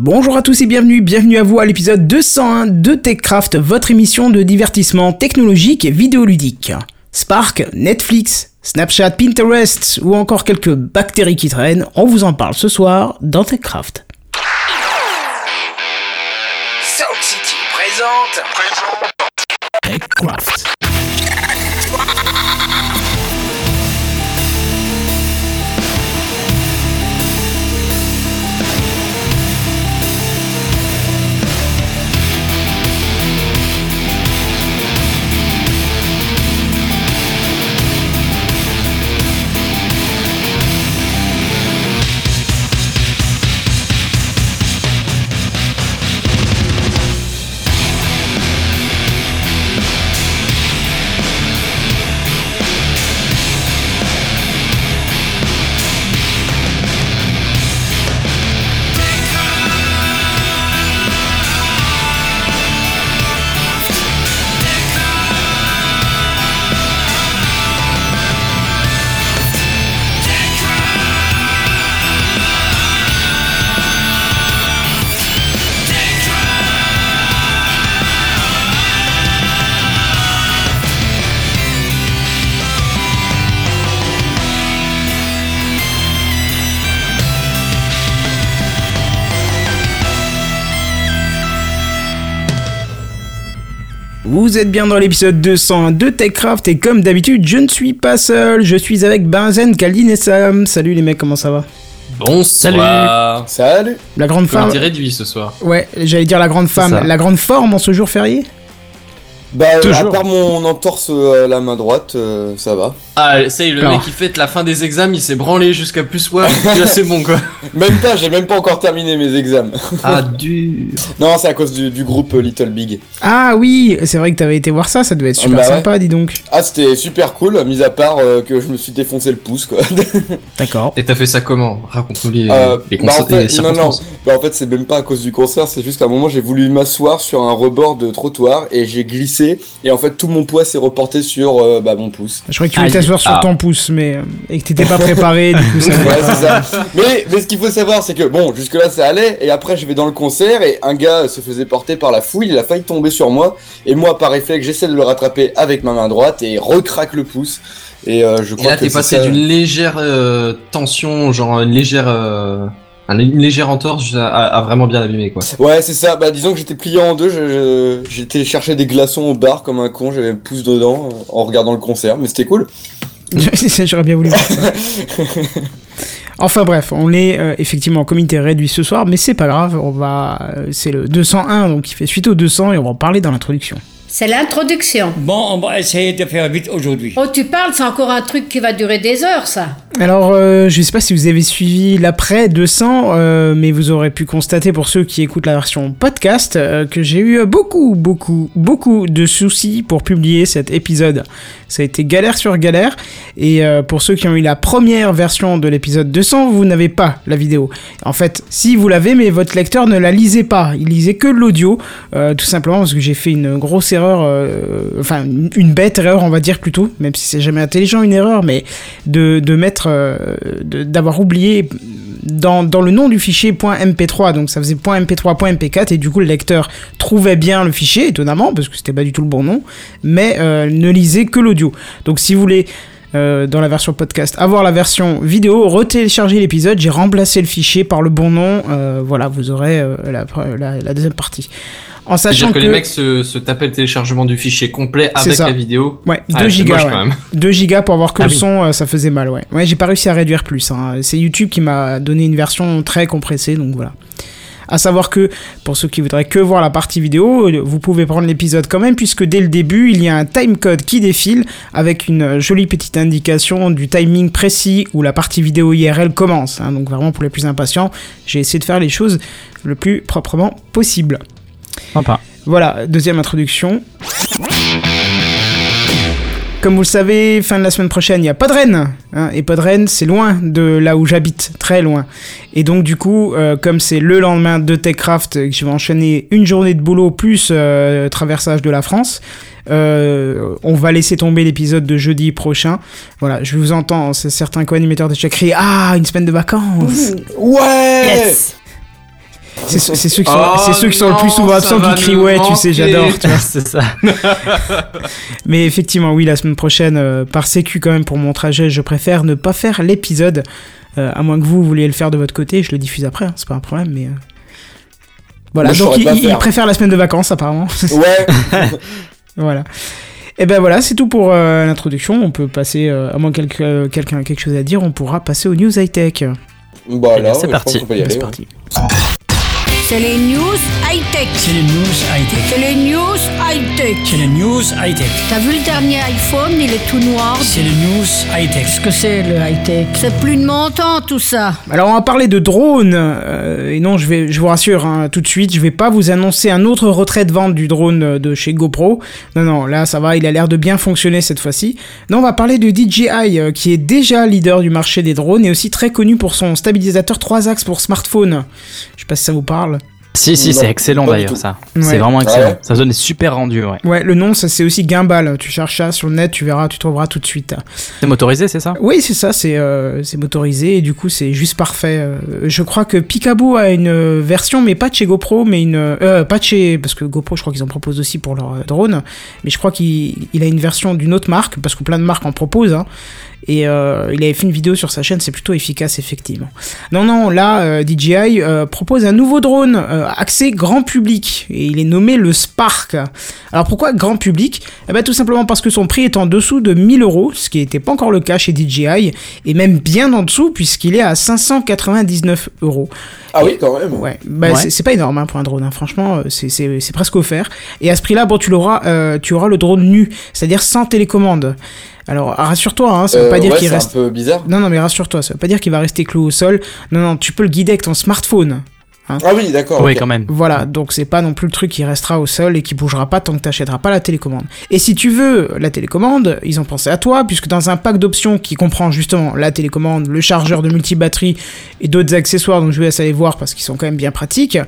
Bonjour à tous et bienvenue, bienvenue à vous à l'épisode 201 de TechCraft, votre émission de divertissement technologique et vidéoludique. Spark, Netflix, Snapchat, Pinterest ou encore quelques bactéries qui traînent, on vous en parle ce soir dans TechCraft. Sound City présente. TechCraft. Vous êtes bien dans l'épisode 201 de TechCraft et comme d'habitude, je ne suis pas seul, je suis avec Benzen, Kaldin et Sam. Salut les mecs, comment ça va? Bon, salut. Salut La grande femme. réduit ce soir. Ouais, j'allais dire la grande femme, la grande forme en ce jour férié? Bah, euh, Toujours. à part mon entorse euh, à la main droite, euh, ça va. Ah, ça y est, le mec qui fête la fin des examens, il s'est branlé jusqu'à plus soir. Là, c'est bon quoi. Même pas, j'ai même pas encore terminé mes examens. Ah, dur. Non, c'est à cause du, du groupe euh, Little Big. Ah oui, c'est vrai que t'avais été voir ça, ça devait être super Bah ouais. sympa, dis donc. Ah, c'était super cool, mis à part euh, que je me suis défoncé le pouce, quoi. D'accord. Et t'as fait ça comment? Raconte-nous les, Euh, les, bah, en fait, non, non, bah, en fait, c'est même pas à cause du concert, c'est juste qu'à un moment, j'ai voulu m'asseoir sur un rebord de trottoir et j'ai glissé. Et en fait, tout mon poids s'est reporté sur euh, bah, mon pouce. Je croyais que tu Sur Ah. ton pouce, mais euh, et que t'étais pas préparé, du coup ça. Ouais, c'est ça. Mais, mais ce qu'il faut savoir, c'est que bon, jusque-là ça allait, et après je vais dans le concert, et un gars se faisait porter par la fouille, il a failli tomber sur moi, et moi par réflexe j'essaie de le rattraper avec ma main droite, et recraque le pouce. Et euh, je Et crois là, que t'es c'est passé ça. d'une légère euh, tension, genre une légère, euh, un- une légère entorse à, à vraiment bien abîmer quoi. Ouais, c'est ça. Bah, disons que j'étais plié en deux. je- je- J'étais chercher des glaçons au bar comme un con. J'avais le pouce dedans en regardant le concert, mais c'était cool. J'aurais bien voulu voir ça. Enfin bref, on est euh, effectivement en comité réduit ce soir, mais c'est pas grave, on va, euh, c'est le 201, donc il fait suite au 200 et on va en parler dans l'introduction. C'est l'introduction. Bon, on va essayer de faire vite aujourd'hui. Oh, tu parles, c'est encore un truc qui va durer des heures, ça. Alors, euh, je sais pas si vous avez suivi l'après 200, euh, mais vous aurez pu constater pour ceux qui écoutent la version podcast euh, que j'ai eu beaucoup, beaucoup, beaucoup de soucis pour publier cet épisode. Ça a été galère sur galère, et pour ceux qui ont eu la première version de l'épisode 200, vous n'avez pas la vidéo. En fait, si vous l'avez, mais votre lecteur ne la lisait pas, il lisait que l'audio, tout simplement parce que j'ai fait une grosse erreur, enfin une- bête erreur, on va dire plutôt, même si c'est jamais intelligent une erreur, mais de, mettre, d'avoir oublié dans, le nom du fichier .mp3, donc ça faisait .mp3.mp4 et du coup le lecteur trouvait bien le fichier, étonnamment, parce que c'était pas du tout le bon nom, mais euh, ne lisait que l'audio. Donc si vous voulez euh, dans la version podcast, avoir la version vidéo, retélécharger l'épisode, j'ai remplacé le fichier par le bon nom, euh, voilà, vous aurez euh, la deuxième partie. En sachant que, que, les mecs se, se tapaient le téléchargement du fichier complet avec ça. la vidéo. Ouais, 2 Ah, gigas. moche, ouais. quand même. 2 gigas pour avoir que Ah le son, euh, ça faisait mal, ouais. Ouais, j'ai pas réussi à réduire plus. hein. C'est YouTube qui m'a donné une version très compressée, donc voilà. À savoir que, pour ceux qui voudraient que voir la partie vidéo, euh, vous pouvez prendre l'épisode quand même, puisque dès le début, il y a un timecode qui défile avec une euh, jolie petite indication du timing précis où la partie vidéo IRL commence. hein. donc vraiment pour les plus impatients, j'ai essayé de faire les choses le plus proprement possible. Sympa. Voilà, deuxième introduction. Comme vous le savez, fin de la semaine prochaine, il n'y a pas de Rennes. hein, et pas de Rennes, c'est loin de là où j'habite, très loin. Et donc, du coup, euh, comme c'est le lendemain de TechCraft, je vais enchaîner une journée de boulot plus euh, traversage de la France, euh, on va laisser tomber l'épisode de jeudi prochain. Voilà, je vous entends, c'est certains co-animateurs déjà crier Ah, une semaine de vacances Ouais c'est ceux qui sont, Oh c'est ceux qui sont le plus non, souvent absents qui crient ouais, tu sais, j'adore. tu vois. c'est ça. Mais effectivement, oui, la semaine prochaine, euh, par sécu quand même pour mon trajet, je préfère ne pas faire l'épisode. euh, à moins que vous vouliez le faire de votre côté, je le diffuse après, hein, c'est pas un problème, mais. euh, Voilà, Moi, donc il, il préfère la semaine de vacances apparemment. Ouais, voilà. Et ben voilà, c'est tout pour euh, l'introduction. On peut passer, euh, à moins que quelqu'un quelqu'un a quelque chose à dire, on pourra passer aux news high-tech. bah Eh bien, là, c'est parti. y Ben, c'est ouais. parti. C'est les news high-tech. C'est les news high-tech. C'est les news high-tech. C'est les news high-tech. T'as vu le dernier iPhone, il est tout noir. C'est les news high-tech. Qu'est-ce que c'est le high-tech? C'est plus de mon temps tout ça. Alors on va parler de drones. euh, et non, je vais, je vous rassure hein, tout de suite, je vais pas vous annoncer un autre retrait de vente du drone euh, de chez GoPro. Non, non, là ça va, il a l'air de bien fonctionner cette fois-ci. Non, on va parler de DJI, euh, qui est déjà leader du marché des drones et aussi très connu pour son stabilisateur 3 axes pour smartphone. Je sais pas si ça vous parle. Si, si, c'est excellent d'ailleurs ça. Ouais. C'est vraiment excellent. Ouais. Ça donne des super rendus, ouais. Ouais, le nom, ça c'est aussi Gimbal. Tu cherches ça sur le net, tu verras, tu trouveras tout de suite. C'est motorisé, c'est ça? Oui, c'est ça, c'est euh, c'est motorisé et du coup c'est juste parfait. Euh, je crois que Picaboo a une euh, version, mais pas de chez GoPro, mais une euh, pas de chez parce que GoPro, je crois qu'ils en proposent aussi pour leur drone, mais je crois qu'il il a une version d'une autre marque parce que plein de marques en proposent. Hein, et euh, il avait fait une vidéo sur sa chaîne, c'est plutôt efficace effectivement. Non, non, là euh, DJI euh, propose un nouveau drone accès grand public et il est nommé le Spark. Alors pourquoi grand public? Eh ben, Tout simplement parce que son prix est en dessous de 1000 euros, ce qui n'était pas encore le cas chez DJI, et même bien en dessous puisqu'il est à 599 euros. Ah oui, quand même. Ouais, bah, Ouais. c'est- pas énorme hein, pour un drone, hein. franchement, euh, c'est- c'est c'est presque offert. Et à ce prix-là, bon, tu l'auras, euh, tu auras le drone nu, c'est-à-dire sans télécommande. Alors rassure-toi, hein, ça veut Euh, pas dire ouais, qu'il c'est reste. un peu bizarre. Non, non, mais rassure-toi, ça veut pas dire qu'il va rester cloué au sol. Non, non, tu peux le guider avec ton smartphone. Ah oui, d'accord. Oui, quand même. Voilà, donc c'est pas non plus le truc qui restera au sol et qui bougera pas tant que t'achèteras pas la télécommande. Et si tu veux la télécommande, ils ont pensé à toi, puisque dans un pack d'options qui comprend justement la télécommande, le chargeur de multibatterie et d'autres accessoires dont je vous laisse aller voir parce qu'ils sont quand même bien pratiques,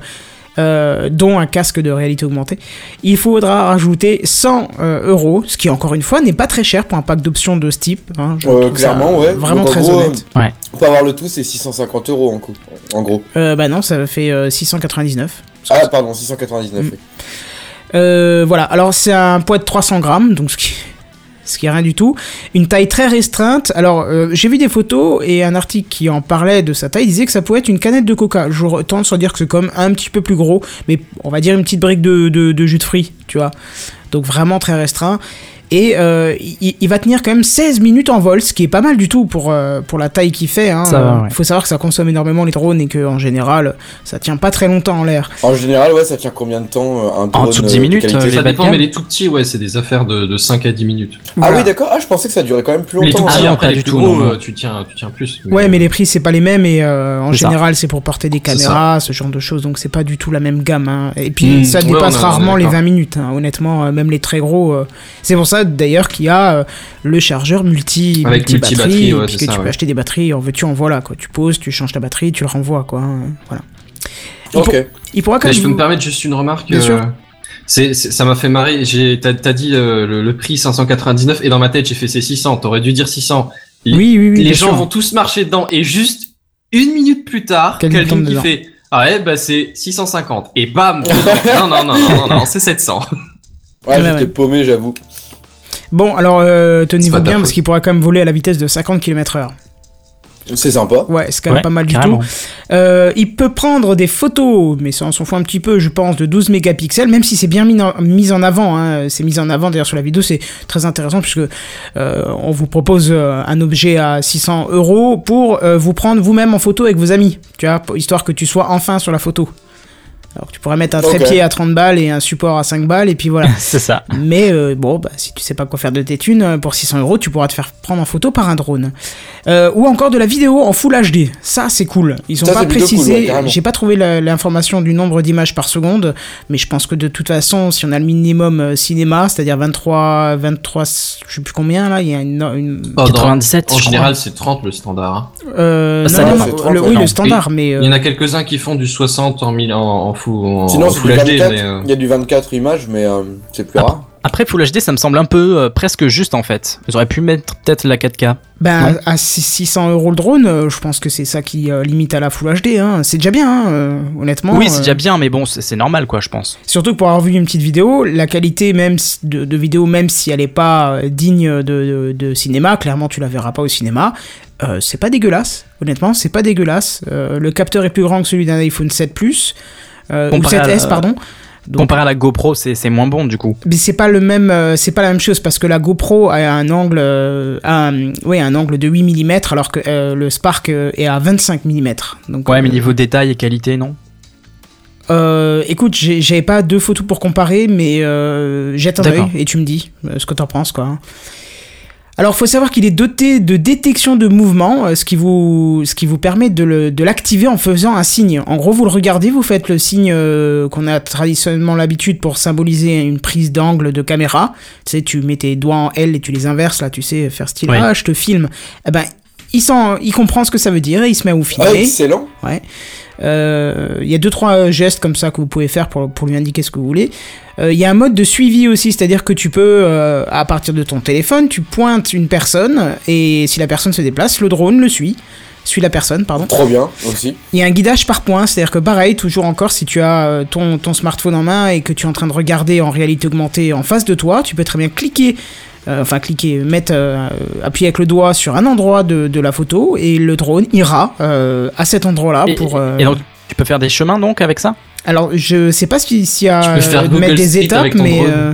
euh, dont un casque de réalité augmentée, il faudra rajouter 100 euh, euros, ce qui encore une fois n'est pas très cher pour un pack d'options de ce type. hein, je Euh, clairement, ouais. Vraiment Donc, très gros, honnête. Pour avoir le tout, c'est 650 euros en, coup, en gros. Euh, bah non, ça fait euh, 699. Ah, pardon, 699. Mm. oui. Euh, voilà, alors c'est un poids de 300 grammes, donc ce qui, ce qui est rien du tout. Une taille très restreinte. Alors, euh, j'ai vu des photos et un article qui en parlait de sa taille disait que ça pouvait être une canette de coca. Je tendance à dire que c'est comme un petit peu plus gros, mais on va dire une petite brique de, de, de jus de fruits, tu vois. Donc vraiment très restreint. Et euh, il, il va tenir quand même 16 minutes en vol, ce qui est pas mal du tout pour, euh, pour la taille qu'il fait. Hein. Ça va, Euh, ouais. faut savoir que ça consomme énormément les drones et que en général, ça tient pas très longtemps en l'air. En général, ouais, ça tient combien de temps un drone dessous de euh, 10 minutes, les Ça dépend, mais les tout petits, ouais, c'est des affaires de, de 5 à 10 minutes. Ah oui, d'accord. Ah, je pensais que ça durait quand même plus Les tout longtemps. petits, Ah après, pas les du tout, gros, tu tiens, tu tiens plus. Ouais, mais les prix c'est pas les mêmes et euh, en général c'est pour porter des caméras, ce genre de choses, donc c'est pas du tout la même gamme. hein. Et puis Mm. ça dépasse rarement les d'accord. 20 minutes, hein. honnêtement, même les très gros. C'est pour ça d'ailleurs qu'il y a euh, le chargeur multi, Avec multi multi-batterie, batterie, ouais, que ça, tu peux acheter des batteries, en veux-tu, en voilà quoi. Tu poses, tu changes ta batterie, tu le renvoies quoi. hein. Voilà. Il, Ok. pour- il pourra quand Mais même. je peux me permettre juste une remarque. Bien sûr. c'est, c'est- ça m'a fait marrer. J'ai, t'as, t'as dit euh, le, le prix 599 et dans ma tête j'ai fait c'est 600. T'aurais dû dire 600. Oui, oui, oui. les gens sûr. vont tous marcher dedans et juste une minute plus tard, Quelqu'un qui dedans. fait ah ouais bah c'est 650 et bam non non non non non, non c'est 700. Ouais, j'étais paumé, j'avoue. Bon, alors euh, tenez-vous bien parce qu'il pourra quand même voler à la vitesse de 50 km/h. C'est sympa. Ouais, c'est quand même Ouais, pas mal du tout. Euh, il peut prendre des photos, mais ça on s'en fout un petit peu, je pense, de 12 mégapixels, même si c'est bien mis en, mis en avant. Hein. C'est mis en avant d'ailleurs sur la vidéo, c'est très intéressant puisque euh, on vous propose euh, un objet à 600 euros pour euh, vous prendre vous-même en photo avec vos amis, tu vois, pour- histoire que tu sois enfin sur la photo. Alors tu pourrais mettre un trépied à 30 balles et un support à 5 balles et puis voilà. C'est ça. Mais euh, bon, bah, si tu sais pas quoi faire de tes thunes, euh, pour 600 euros, tu pourras te faire prendre en photo par un drone. Euh, ou encore de la vidéo en Full HD. Ça, c'est cool. Ils ont Ça, pas plutôt cool, précisé. ouais. J'ai pas trouvé l'information du nombre d'images par seconde, mais je pense que de toute façon, si on a le minimum cinéma, c'est-à-dire 23, 23, je sais plus combien là, il y a une. une- Oh, dans- 97, en général c'est 30 le standard. hein. euh, Ça non, dépend. non, C'est 30, le- oui, non. le standard, mais. euh, Il y en a quelques-uns qui font du 60 en, en, en, full- en, Sinon, en c'est full du HD 24. mais euh, Il y a du 24 images, mais euh, c'est plus Ah. rare. Après, Full HD, ça me semble un peu euh, presque juste en fait. Ils auraient pu mettre peut-être la 4K. Ben, Non. à 600 euros le drone, euh, je pense que c'est ça qui euh, limite à la Full HD. Hein. C'est déjà bien, hein, euh, honnêtement. oui, c'est euh, déjà bien, mais bon, c'est normal quoi, je pense. Surtout que pour avoir vu une petite vidéo, la qualité même de, de vidéo, même si elle est pas digne de, de- de cinéma, clairement tu la verras pas au cinéma, euh, c'est pas dégueulasse. Honnêtement, c'est pas dégueulasse. Euh, le capteur est plus grand que celui d'un iPhone 7 Plus. Euh, ou Comparé à 7S, la- pardon. Donc, Comparé à la GoPro, c'est moins bon du coup. mais c'est pas le même, euh, c'est pas la même chose parce que la GoPro a un angle, euh, a un, ouais, un angle de 8 mm alors que euh, le Spark est à 25 mm. Donc, Ouais, mais niveau détail et qualité, non? Écoute, j'avais pas deux photos pour comparer, mais jette un et tu me dis ce que t'en penses, quoi. Alors, faut savoir qu'il est doté de détection de mouvement, euh, ce qui vous, ce qui vous permet de le- de l'activer en faisant un signe. En gros, vous le regardez, vous faites le signe euh, qu'on a traditionnellement l'habitude pour symboliser une prise d'angle de caméra. Tu sais, tu mets tes doigts en L et tu les inverses, là, tu sais, faire style, Oui. ah, je te filme. Eh ben, il, sent, il comprend ce que ça veut dire et il se met à vous Ah, filmer. excellent. Euh, Il y a deux trois gestes comme ça que vous pouvez faire pour, pour lui indiquer ce que vous voulez. Euh, Il y a un mode de suivi aussi, c'est-à-dire que tu peux, euh, à partir de ton téléphone, tu pointes une personne et si la personne se déplace, le drone le suit. Suit la personne, pardon. Trop bien aussi. Il y a un guidage par point, c'est-à-dire que pareil, toujours encore, si tu as euh, ton, ton smartphone en main et que tu es en train de regarder en réalité augmentée en face de toi, tu peux très bien cliquer, euh, enfin cliquer, mettre, euh, appuyer avec le doigt sur un endroit de, de la photo et le drone ira euh, à cet endroit-là et, pour. euh, et donc, tu peux faire des chemins donc avec ça? Alors, je sais pas si- s'il y a euh, mettre des Street étapes, mais, euh,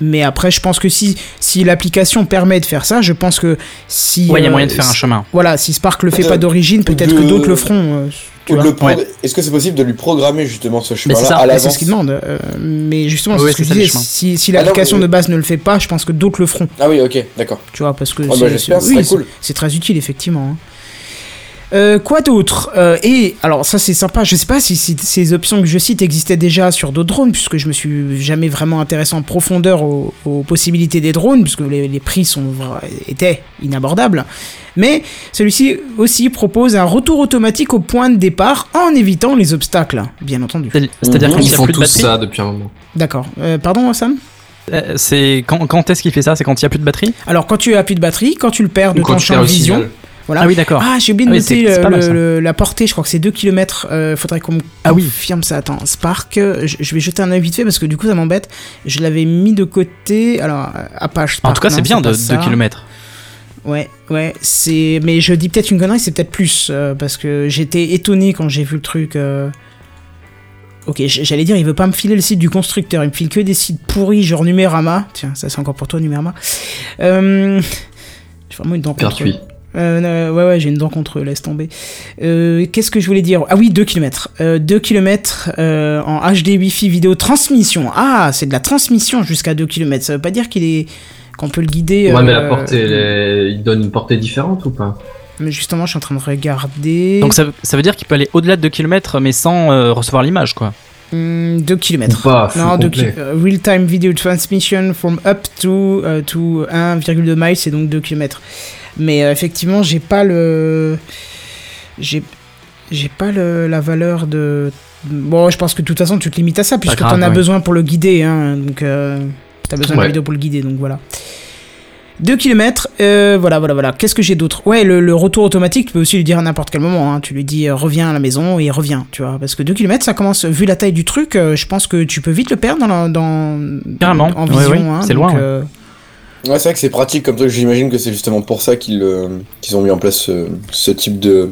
mais après, je pense que si, si l'application permet de faire ça, je pense que si. Ouais, il y a euh, moyen de faire un si- chemin. Voilà, si Spark le fait pas d'origine, peut-être que d'autres le feront. Tu Ou de vois. le pro- Ouais. Est-ce que c'est possible de lui programmer justement ce c'est chemin-là ça, à l'avance c'est ce qu'il demande. euh, mais justement, ce que je disais. Si, si Ah non, l'application de base ne le fait pas, je pense que d'autres le feront. Ah oui, ok, d'accord. Tu vois, parce que bah, c'est- oui, c'est- cool. c'est très utile, effectivement. hein. Euh, quoi d'autre? Euh, Et alors ça c'est sympa, je sais pas si, si ces options que je cite existaient déjà sur d'autres drones, puisque je me suis jamais vraiment intéressé en profondeur aux, aux possibilités des drones, puisque les, les prix sont, étaient inabordables. Mais celui-ci aussi propose un retour automatique au point de départ en évitant les obstacles, bien entendu. C'est- C'est-à-dire quand il Ils n'y a font plus de tous batterie. ça depuis un moment. D'accord. Euh, pardon Sam? Euh, C'est quand, quand est-ce qu'il fait ça? C'est quand il n'y a plus de batterie? Alors quand tu as plus de batterie, quand tu le perds de Ou quand ton tu champ perds de vision, signal. Voilà. Ah oui, d'accord. Ah, j'ai oublié de Ah noter euh, mal, le- la portée, je crois que c'est 2 km. faudrait qu'on me Ah oui. confirme ça. Attends, Spark, euh, je, je vais jeter un œil vite fait parce que du coup ça m'embête. Je l'avais mis de côté. Alors, euh, Apache Spark. En tout cas, c'est bien de pas 2 ça. km. Ouais, ouais, c'est. Mais je dis peut-être une connerie, c'est peut-être plus. euh, parce que j'étais étonné quand j'ai vu le truc. euh, Ok, j'allais dire, il veut pas me filer le site du constructeur, il me file que des sites pourris, genre Numérama. Tiens, ça c'est encore pour toi, Numérama. Euh... J'ai vraiment une dent. Gratuit. Euh, ouais, ouais, j'ai une dent contre eux, laisse tomber. Euh, Qu'est-ce que je voulais dire? Ah oui, 2 km. 2 km en HD Wi-Fi vidéo transmission. Ah, c'est de la transmission jusqu'à 2 km. Ça veut pas dire qu'il est qu'on peut le guider. Ouais, mais euh, la portée, elle est- il donne une portée différente ou pas? Mais justement, je suis en train de regarder. Donc ça, ça veut dire qu'il peut aller au-delà de 2 km mais sans euh, recevoir l'image quoi. 2 Ou km. Non, 2 complet. real-time video transmission from up to, euh, to 1,2 miles, c'est donc 2 km. Mais euh, effectivement, j'ai pas le. J'ai. J'ai pas le, la valeur de. Bon, je pense que de toute façon, tu te limites à ça, puisque grave, t'en as ouais. besoin pour le guider. Hein, donc, euh, t'as besoin de la vidéo pour le guider, donc voilà. 2 km, euh, voilà, voilà, voilà. Qu'est-ce que j'ai d'autre? Ouais, le, le retour automatique, tu peux aussi lui dire à n'importe quel moment. hein. Tu lui dis euh, reviens à la maison et il revient, tu vois. Parce que 2 km, ça commence, vu la taille du truc, je pense que tu peux vite le perdre dans, dans, Carrément. en vision. ouais, hein, c'est loin, ouais. euh, c'est vrai que c'est pratique comme truc. J'imagine que c'est justement pour ça qu'ils euh, qu'ils ont mis en place ce, ce type de,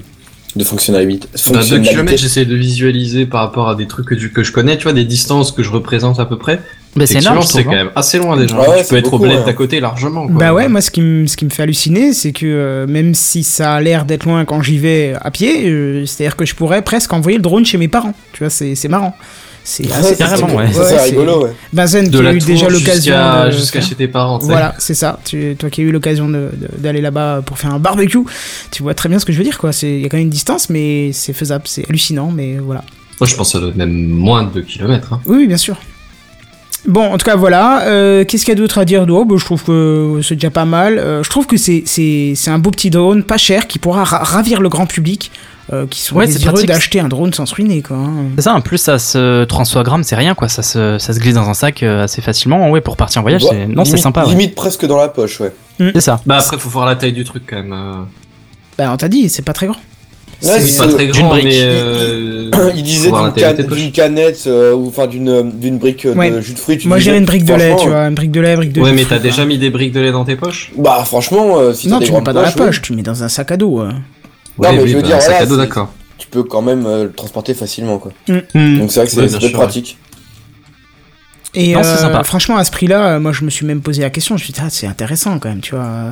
de fonctionnalité. Bah, 2 fonctionnalité. km, j'essaie de visualiser par rapport à des trucs que, tu- que je connais, tu vois, des distances que je représente à peu près. Mais c'est je c'est quand même assez loin déjà. Ouais, tu peux être au bled ouais. d'à côté largement. Quoi. Bah ouais, moi ce qui, me- ce qui me fait halluciner, c'est que euh, même si ça a l'air d'être loin quand j'y vais à pied, euh, c'est-à-dire que je pourrais presque envoyer le drone chez mes parents. Tu vois, c'est c'est marrant. C'est assez carrément, ouais. C'est Ouais, rigolo, ouais. Benzen De qui a eu déjà l'occasion jusqu'à de jusqu'à faire- chez tes parents. Voilà, c'est ça. Tu, toi qui as eu l'occasion de- de- d'aller là-bas pour faire un barbecue, tu vois très bien ce que je veux dire, quoi. C'est- Il y a quand même une distance, mais c'est faisable. C'est hallucinant, mais voilà. Moi, je pense que ça doit être même moins de 2 km. Hein. Oui, oui, bien sûr. Bon, en tout cas, voilà. Euh, Qu'est-ce qu'il y a d'autre à dire d'eau Je trouve que c'est déjà pas mal. Euh, je trouve que c'est c'est- c'est un beau petit drone, pas cher, qui pourra ra- ravir le grand public. Euh, qui sont Ouais, c'est désireux pratique. d'acheter un drone sans se ruiner, quoi. hein. C'est ça, en plus ça se 300 grammes, c'est rien quoi, ça se, ça se glisse dans un sac euh, assez facilement. Ouais, pour partir en voyage, Ouais, c'est non, c'est limite- sympa. Ouais. Limite presque dans la poche, ouais. C'est ça. Bah après, faut voir la taille du truc quand même. euh. Bah, on t'a dit, c'est pas très grand. Ouais, C'est C'est pas très d'une grand, brique. mais. euh, Il disait d'une poches. d'une canette euh, ou enfin d'une d'une brique de Ouais. jus de fruits. tu Moi, j'ai une brique de lait, tu vois, une brique de lait, brique de Ouais, mais t'as déjà mis des briques de lait dans tes poches? Bah franchement, euh, si Non, t'as des tu mets pas dans la poches, poche, tu mets dans un sac à dos. Non, mais je veux bah, dire, sac voilà, à dos, c'est- d'accord. tu peux quand même euh, le transporter facilement quoi. Mm. Donc c'est vrai que c'est être sûr, pratique. Et Non, c'est euh, sympa. franchement, à ce prix-là, euh, moi, je me suis même posé la question. Je me suis dit, ah, c'est intéressant quand même, tu vois. euh,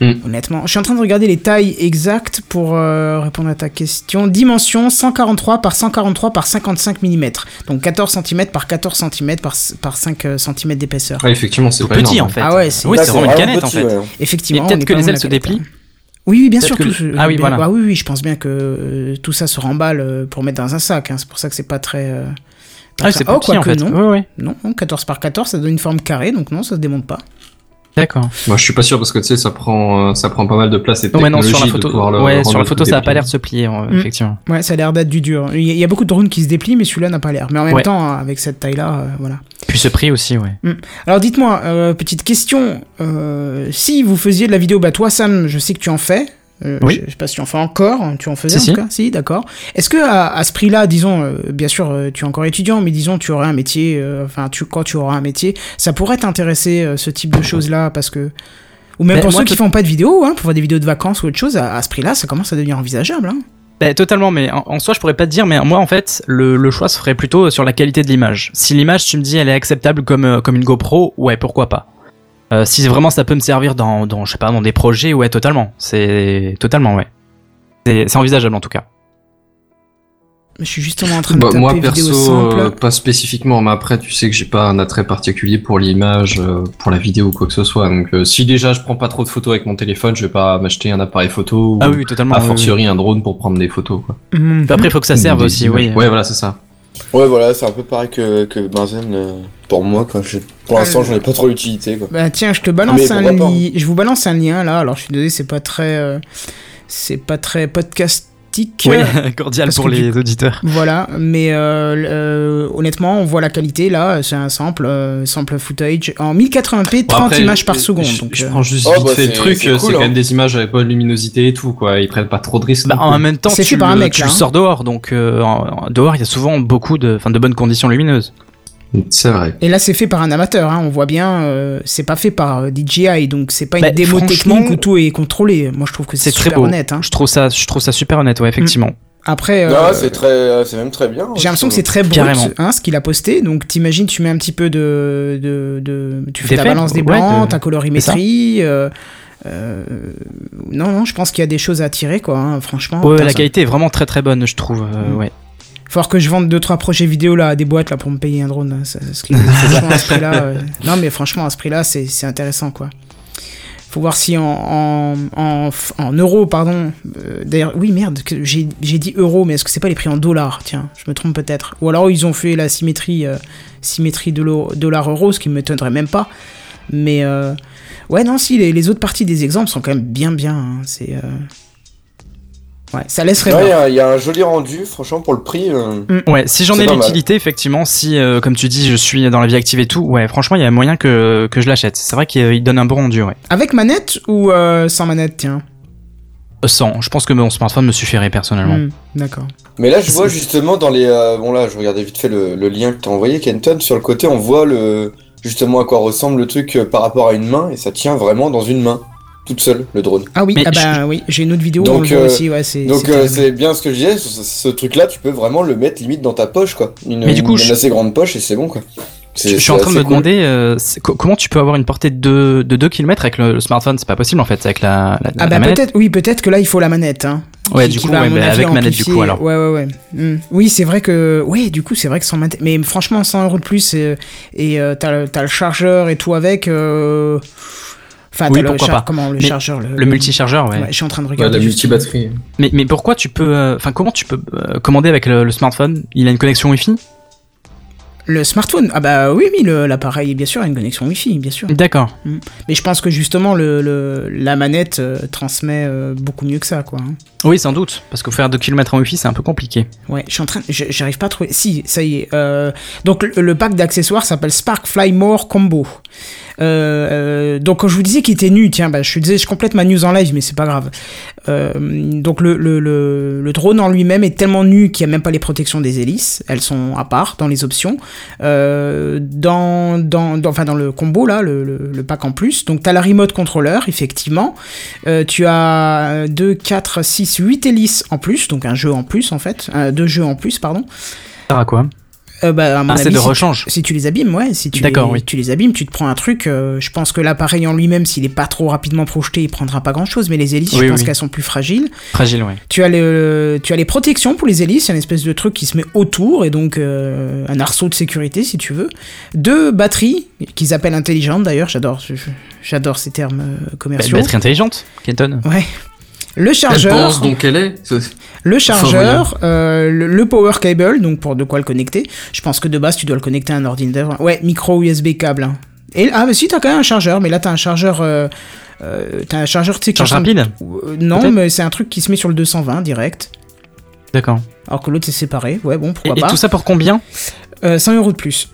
Mm. Honnêtement, je suis en train de regarder les tailles exactes pour euh, répondre à ta question. Dimension 143 par 143 par 55 mm. Donc 14 cm par 14 cm par, par 5 cm d'épaisseur. Ouais, effectivement, c'est petit énorme. en fait. Ah ouais, c'est- oui, c'est vraiment une canette petit, en fait. ouais. Effectivement. Et peut-être que les ailes de se déplient hein. Oui, oui, bien sûr. Tout que- Ah oui, bien- voilà. bah oui, oui, je pense bien que euh, tout ça se remballe euh, pour mettre dans un sac. hein. C'est pour ça que c'est pas très. euh, pas Ah, très- c'est oh, petit en quoique fait. Non, non, 14 par 14, ça donne une forme carrée, donc non, ça se démonte pas. D'accord. Moi, je suis pas sûr parce que tu sais, ça prend, euh, ça prend pas mal de place et de Non, mais non, technologie sur la de photo, pouvoir ouais, sur la photo, ça a pas l'air de se plier, euh, Mm. effectivement. Ouais, ça a l'air d'être du dur. Il y, a- beaucoup de drones qui se déplient, mais celui-là n'a pas l'air. Mais en même Ouais. temps, avec cette taille-là, euh, voilà. Puis ce prix aussi, ouais. Alors dites-moi, euh, petite question. euh, si vous faisiez de la vidéo, bah toi Sam, je sais que tu en fais. Euh, Oui. Je, je sais pas si tu en fais encore, tu en faisais Si, en si. tout cas, si, d'accord. Est-ce que à, à ce prix-là, disons, euh, bien sûr, euh, tu es encore étudiant, mais disons, tu aurais un métier, enfin, tu quand tu auras un métier, ça pourrait t'intéresser ce type de choses-là, parce que ou même Ben, pour moi, ceux qui font pas de vidéos, hein, pour faire des vidéos de vacances ou autre chose, à, à ce prix-là, ça commence à devenir envisageable. Hein. Bah, totalement, mais en, en soi, je pourrais pas te dire, mais moi, en fait, le, le choix se ferait plutôt sur la qualité de l'image. Si l'image, tu me dis, elle est acceptable comme, euh, comme une GoPro, ouais, pourquoi pas. Euh, si vraiment ça peut me servir dans, dans, je sais pas, dans des projets, ouais, totalement. C'est totalement, ouais. C'est envisageable en tout cas. Je suis justement en train de Bah, moi perso, euh, pas spécifiquement, mais après tu sais que j'ai pas un attrait particulier pour l'image, euh, pour la vidéo ou quoi que ce soit. Donc euh, si déjà je prends pas trop de photos avec mon téléphone, je vais pas m'acheter un appareil photo ou Ah oui, totalement. a oui, oui. fortiori un drone pour prendre des photos. Quoi. Mhm. Après, il faut que ça serve Des aussi, oui. Ouais, voilà, c'est ça. Ouais, voilà, c'est un peu pareil que, que Benzen euh, pour moi. Quoi. Je- Pour l'instant, j'en ai pas trop l'utilité. Quoi. Bah tiens, je te balance un hein. li- je vous balance un lien là. Alors je suis désolé, c'est pas très, euh, c'est pas très Oui, cordial Parce pour du les auditeurs. Voilà, mais euh, euh, honnêtement, on voit la qualité là. C'est un sample, euh, sample footage en 1080p, 30 Bon, après, images par seconde. Je, donc, je euh, prends juste Oh, vite bah, fait le c'est- truc, c'est cool, quand hein. même des images avec bonne luminosité et tout, quoi. Ils prennent pas trop de risques. Bah, en même temps, C'est tu, fait par un mec, tu là, le hein. sors dehors, donc euh, en- en- dehors, il y a souvent beaucoup de, enfin, de bonnes conditions lumineuses. C'est vrai. Et là, c'est fait par un amateur. Hein, on voit bien, euh, c'est pas fait par euh, DJI, donc c'est pas une Bah, démo technique où tout est contrôlé. Moi, je trouve que c'est très super beau. honnête. Hein. Je trouve ça, je trouve ça super honnête, ouais, effectivement. Après, Non, euh, c'est très, c'est même très bien. J'ai l'impression que c'est très brut, Carrément. hein, ce qu'il a posté. Donc, t'imagines, tu mets un petit peu de, de, de tu fais ta balance des ouais, blancs, de- ta colorimétrie. euh, euh, non, non, je pense qu'il y a des choses à tirer, quoi. hein, franchement, Ouais, la qualité est vraiment très très bonne, je trouve. euh, Mm. ouais. Faut voir que je vende deux trois projets vidéo là à des boîtes là pour me payer un drone. hein, ça- franchement, à ce prix-là, euh, non mais franchement à ce prix-là, c'est c'est intéressant quoi. Faut voir si en, en, en, euros, pardon. euh, D'ailleurs, oui, merde, j'ai j'ai dit euros, mais est-ce que c'est pas les prix en dollars? Tiens, je me trompe peut-être. Ou alors ils ont fait la symétrie, euh, symétrie de l'euro- dollar-euro, ce qui me m'étonnerait même pas. Mais euh, ouais, non, si, les, les autres parties des exemples sont quand même bien, bien. hein, c'est. Ouais, ça laisse Ouais, il y rêver. a- il y, a un joli rendu, franchement, pour le prix. euh, Ouais, si j'en ai l'utilité, effectivement, si, euh, comme tu dis, je suis dans la vie active et tout, ouais, franchement, il y a moyen que, que je l'achète. C'est vrai qu'il il donne un bon rendu, ouais. Avec manette ou euh, sans manette, tiens? Euh, Sans, je pense que mon smartphone me suffirait personnellement. Hmm, D'accord. Mais là, je vois justement dans les. euh, bon, là, je regardais vite fait le, le lien que t'as envoyé, Kenton. Sur le côté, on voit le justement à quoi ressemble le truc par rapport à une main, et ça tient vraiment dans une main, toute seule, le drone. Ah oui, ah bah oui, j'ai une autre vidéo où on Donc, le voit euh, aussi, ouais, c'est. Donc, c'est euh, bien ce que je disais, ce, truc-là, tu peux vraiment le mettre limite dans ta poche, quoi. Une, Mais du coup, une je- assez grande poche, et c'est bon, quoi. Je, je suis en train de me demander euh, comment tu peux avoir une portée de, de 2 km avec le, le smartphone, c'est pas possible en fait, avec la, la, Ah la bah manette. peut-être, oui, peut-être que là il faut la manette. Hein, Ouais, Qui- du qui coup, ouais, avec manette du coup alors. Ouais, ouais, ouais. Hmm. Oui, c'est vrai que. Ouais, du coup, c'est vrai que sans manette. Mais franchement, 100 euros de plus et, et euh, t'as le- t'as le chargeur et tout avec. euh, Enfin, Oui, le pourquoi char- pas. Comment le Mais chargeur le, Le multi-chargeur, ouais. Ouais, je suis en train de Ouais, regarder. la justement. multi-batterie. Mais, mais pourquoi tu peux. euh, Enfin, comment tu peux euh, commander avec le, le smartphone? Il a une connexion Wi-Fi? Le smartphone Ah bah oui, oui, le- l'appareil, bien sûr, a une connexion Wi-Fi, bien sûr. D'accord. Mais je pense que justement, le, le- la manette euh, transmet euh, beaucoup mieux que ça, quoi. hein. Oui, sans doute, parce que faire 2 km en Wi-Fi, c'est un peu compliqué. Ouais, je suis en train. J'arrive pas à trouver. Si, ça y est. euh, donc, le, le pack d'accessoires s'appelle Spark Fly More Combo. Euh, euh, donc, quand je vous disais qu'il était nu, tiens, bah, je désolé, je complète ma news en live, mais c'est pas grave. Euh, donc, le, le, le, drone en lui-même est tellement nu qu'il n'y a même pas les protections des hélices. Elles sont à part dans les options. Euh, dans, dans, enfin, dans le combo, là, le, le, pack en plus. Donc, tu as la remote controller, effectivement. Euh, tu as 2, 4, 6, 8 hélices en plus, donc un jeu en plus en fait, euh, deux jeux en plus, pardon. Ça à quoi? Euh, bah, à mon Ah, c'est avis, de si, rechange. si tu les abîmes, ouais, si tu, les, oui. tu les abîmes, tu te prends un truc. euh, je pense que l'appareil en lui-même, s'il est pas trop rapidement projeté, il prendra pas grand-chose, mais les hélices, je pense oui. qu'elles sont plus fragiles. Fragile, ouais. Tu as, le, tu as les protections pour les hélices, il y a une espèce de truc qui se met autour, et donc euh, un arceau de sécurité, si tu veux. Deux batteries, qu'ils appellent intelligentes d'ailleurs, j'adore j'adore ces termes euh, Bah, commerciaux. batterie intelligente, Kenton. Ouais. Le Elle chargeur. pense donc elle est. Le chargeur, euh, le, le power cable, donc pour de quoi le connecter. Je pense que de base, tu dois le connecter à un ordinateur. Ouais, micro USB câble. hein. Et, ah, mais si, t'as quand même un chargeur, mais là, t'as un chargeur. Euh, euh, t'as un chargeur, tu sais, qui Charge rapide Euh, Non, mais c'est un truc qui se met sur le 220 direct. D'accord. Alors que l'autre, c'est séparé. Ouais, bon, Et, pourquoi et pas. tout ça pour combien? Euh, 100 euros de plus.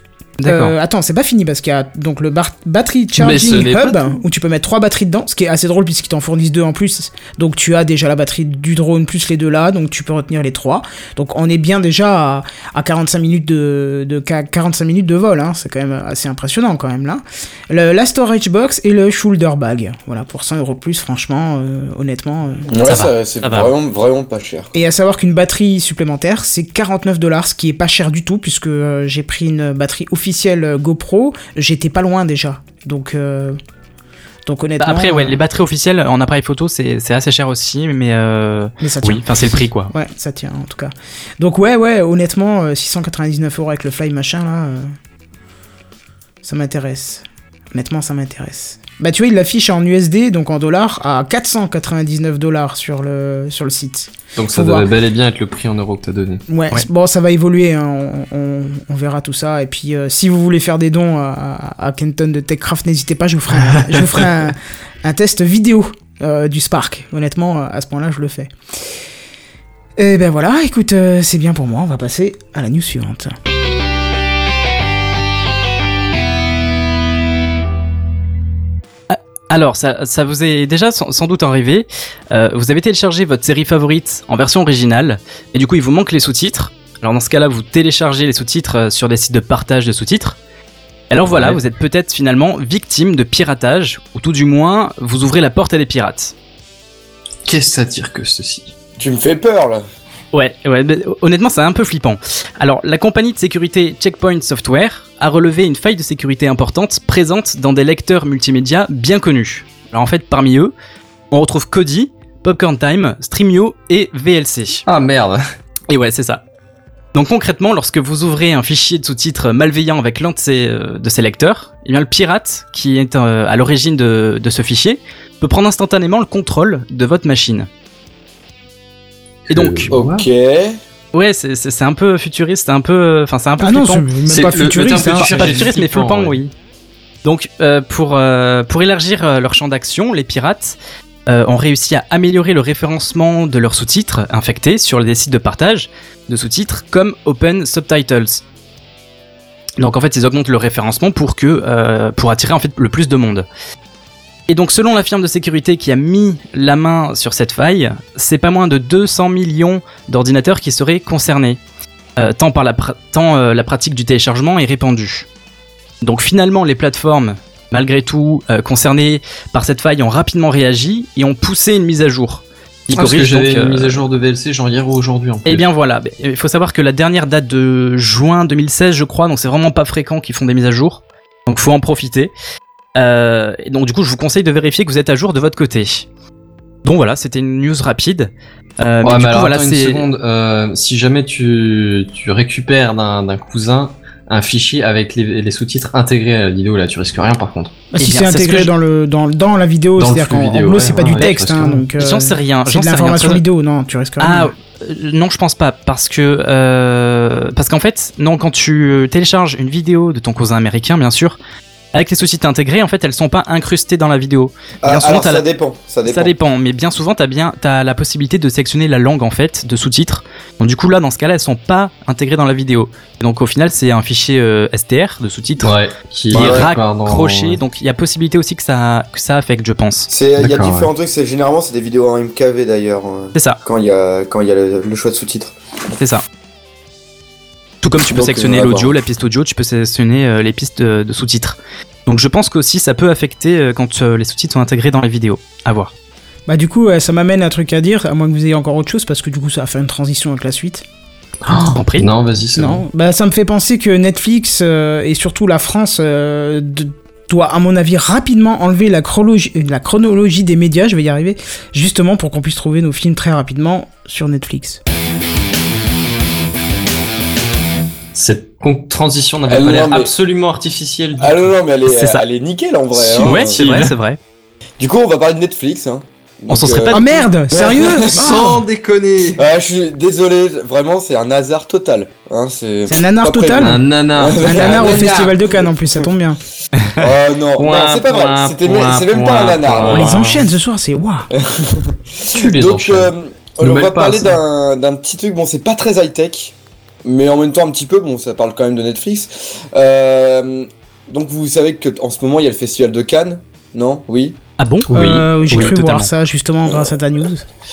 Euh, attends, c'est pas fini parce qu'il y a donc le bar- battery charging hub pas où tu peux mettre trois batteries dedans, ce qui est assez drôle puisqu'ils t'en fournissent deux en plus. Donc tu as déjà la batterie du drone plus les deux là, donc tu peux retenir les trois. Donc on est bien déjà à, à 45 minutes de, de ca- 45 minutes de vol, hein. c'est quand même assez impressionnant quand même là. Le, la storage box et le shoulder bag, voilà pour 100 euros de plus, franchement, euh, honnêtement. euh. Ouais, Ça c'est ça va. vraiment, vraiment pas cher. Et à savoir qu'une batterie supplémentaire, c'est 49 dollars, ce qui est pas cher du tout, puisque euh, j'ai pris une batterie officielle euh, GoPro, j'étais pas loin déjà. Donc, euh, donc Bah, honnêtement. après, ouais, euh, les batteries officielles en appareil photo, c'est assez cher aussi, mais euh, mais ça tient. oui, enfin c'est le prix quoi. Ouais, ça tient en tout cas. Donc ouais, ouais, honnêtement, euh, 699 euros avec le Fly machin là, euh, ça m'intéresse. Honnêtement, ça m'intéresse. Bah tu vois, il l'affiche en USD, donc en dollars, à 499 dollars sur le, sur le site. Donc ça Faut voir. devait bel et bien être le prix en euros que t'as donné. Ouais, Ouais. bon, ça va évoluer, hein, on, on- on verra tout ça. Et puis, euh, si vous voulez faire des dons à, à- à Kenton de TechCraft, n'hésitez pas, je vous ferai un, je vous ferai un, un test vidéo euh, du Spark. Honnêtement, à ce point-là, je le fais. Et ben voilà, écoute, euh, c'est bien pour moi, on va passer à la news suivante. Alors, ça, ça vous est déjà sans, sans doute arrivé. Euh, vous avez téléchargé votre série favorite en version originale, et du coup, il vous manque les sous-titres. Alors, dans ce cas-là, vous téléchargez les sous-titres euh, sur des sites de partage de sous-titres. Alors voilà, Ouais. vous êtes peut-être finalement victime de piratage, ou tout du moins, vous ouvrez la porte à des pirates. Qu'est-ce que ça tire que ceci? Tu me fais peur là. Ouais, ouais, honnêtement, c'est un peu flippant. Alors, la compagnie de sécurité Checkpoint Software a relevé une faille de sécurité importante présente dans des lecteurs multimédia bien connus. Alors, en fait, parmi eux, on retrouve Kodi, Popcorn Time, Streamio et VLC. Ah merde Et ouais, c'est ça. Donc concrètement, lorsque vous ouvrez un fichier de sous-titres malveillant avec l'un de ces, euh, de ces lecteurs, eh bien le pirate, qui est euh, à l'origine de, de ce fichier, peut prendre instantanément le contrôle de votre machine. Et donc, Euh, Ok. Ouais, c'est- c'est c'est un peu futuriste, c'est un peu, enfin c'est un peu Ah non, c'est flippant. même C'est pas le- le futuriste. terme que hein. pas futuriste, mais flippant, ouais. oui. Donc, euh, pour euh, pour élargir leur champ d'action, les pirates euh, ont réussi à améliorer le référencement de leurs sous-titres infectés sur des sites de partage de sous-titres comme Open Subtitles. Donc en fait, ils augmentent le référencement pour que euh, pour attirer en fait le plus de monde. Et donc selon la firme de sécurité qui a mis la main sur cette faille, c'est pas moins de 200 millions d'ordinateurs qui seraient concernés, euh, tant par la pra- tant euh, la pratique du téléchargement est répandue. Donc finalement, les plateformes, malgré tout euh, concernées par cette faille, ont rapidement réagi et ont poussé une mise à jour. Ils Ah, Parce que j'avais une mise à jour de VLC genre hier ou aujourd'hui en plus. eh bien voilà, il faut savoir que la dernière date de juin 2016, je crois, donc c'est vraiment pas fréquent qu'ils font des mises à jour. Donc faut en profiter. Euh, et donc du coup, je vous conseille de vérifier que vous êtes à jour de votre côté. Donc voilà, c'était une news rapide. Euh, Ouais, mais mais du coup, alors, voilà, une seconde. euh, si jamais tu, tu récupères d'un cousin un fichier avec les, les sous-titres intégrés à la vidéo, là, tu risques rien par contre. Bah, Eh si bien, c'est c'est ce intégré je- dans, le, dans, dans la vidéo, c'est-à-dire qu'en gros, ouais, c'est pas ouais, du texte, hein, donc. euh, J'en sais rien. c'est de l'information vidéo, non, tu risques rien. Ah, non, je pense pas, parce que euh, parce qu'en fait, non, quand tu télécharges une vidéo de ton cousin américain, bien sûr, avec les sous-titres intégrés, en fait, elles sont pas incrustées dans la vidéo. Ah, Bien souvent, alors t'as ça la- dépend, ça dépend. Ça dépend, mais bien souvent, t'as bien, t'as la possibilité de sélectionner la langue en fait de sous-titres. Donc du coup là, dans ce cas-là, elles sont pas intégrées dans la vidéo. Et donc au final, c'est un fichier euh, STR de sous-titres Ouais, qui est pardon, raccroché. ouais. Donc il y a possibilité aussi que ça, que ça affecte, je pense. C'est, il y a différents trucs, c'est généralement c'est des vidéos en MKV d'ailleurs, euh, C'est ça, quand il y a, quand il y a le, le choix de sous-titres. c'est ça. Tout comme tu peux Donc, sélectionner euh, l'audio, la piste audio, tu peux sélectionner euh, les pistes de, de sous-titres. Donc je pense qu'aussi ça peut affecter euh, quand euh, les sous-titres sont intégrés dans les vidéos. À voir. Bah du coup, euh, ça m'amène à un truc à dire, à moins que vous ayez encore autre chose, parce que du coup, ça va faire une transition avec la suite. Prix. Non, vas-y, c'est bon. Non, bah ça me fait penser que Netflix euh, et surtout la France euh, de- doit, à mon avis, rapidement enlever la chronologie, la chronologie des médias, je vais y arriver, justement pour qu'on puisse trouver nos films très rapidement sur Netflix. Cette transition n'avait Ah, pas l'air mais- absolument artificielle. du Ah non, non, mais elle est, C'est ça. elle est nickel en vrai. Si, hein. Ouais, c'est vrai, c'est vrai. Du coup, on va parler de Netflix. Hein. On s'en serait euh, pas Ah merde, sérieux Sans déconner. Ah, je suis désolé, vraiment, c'est un hasard total. Hein, c'est un nanar total Un nana. Un nanar au nanar. Festival de Cannes en plus, ça tombe bien. Oh non, c'est pas vrai, c'est même pas un nanar. On les enchaîne ce soir, c'est waouh. Tu les Donc, enchaînes. euh, on va parler d'un d'un petit truc, bon, c'est pas très high-tech, mais en même temps un petit peu, bon, ça parle quand même de Netflix. Euh, donc, vous savez qu'en ce moment, il y a le Festival de Cannes, non? Oui? Ah bon? Oui, Euh, J'ai oui, cru totalement. voir ça justement grâce à ta news.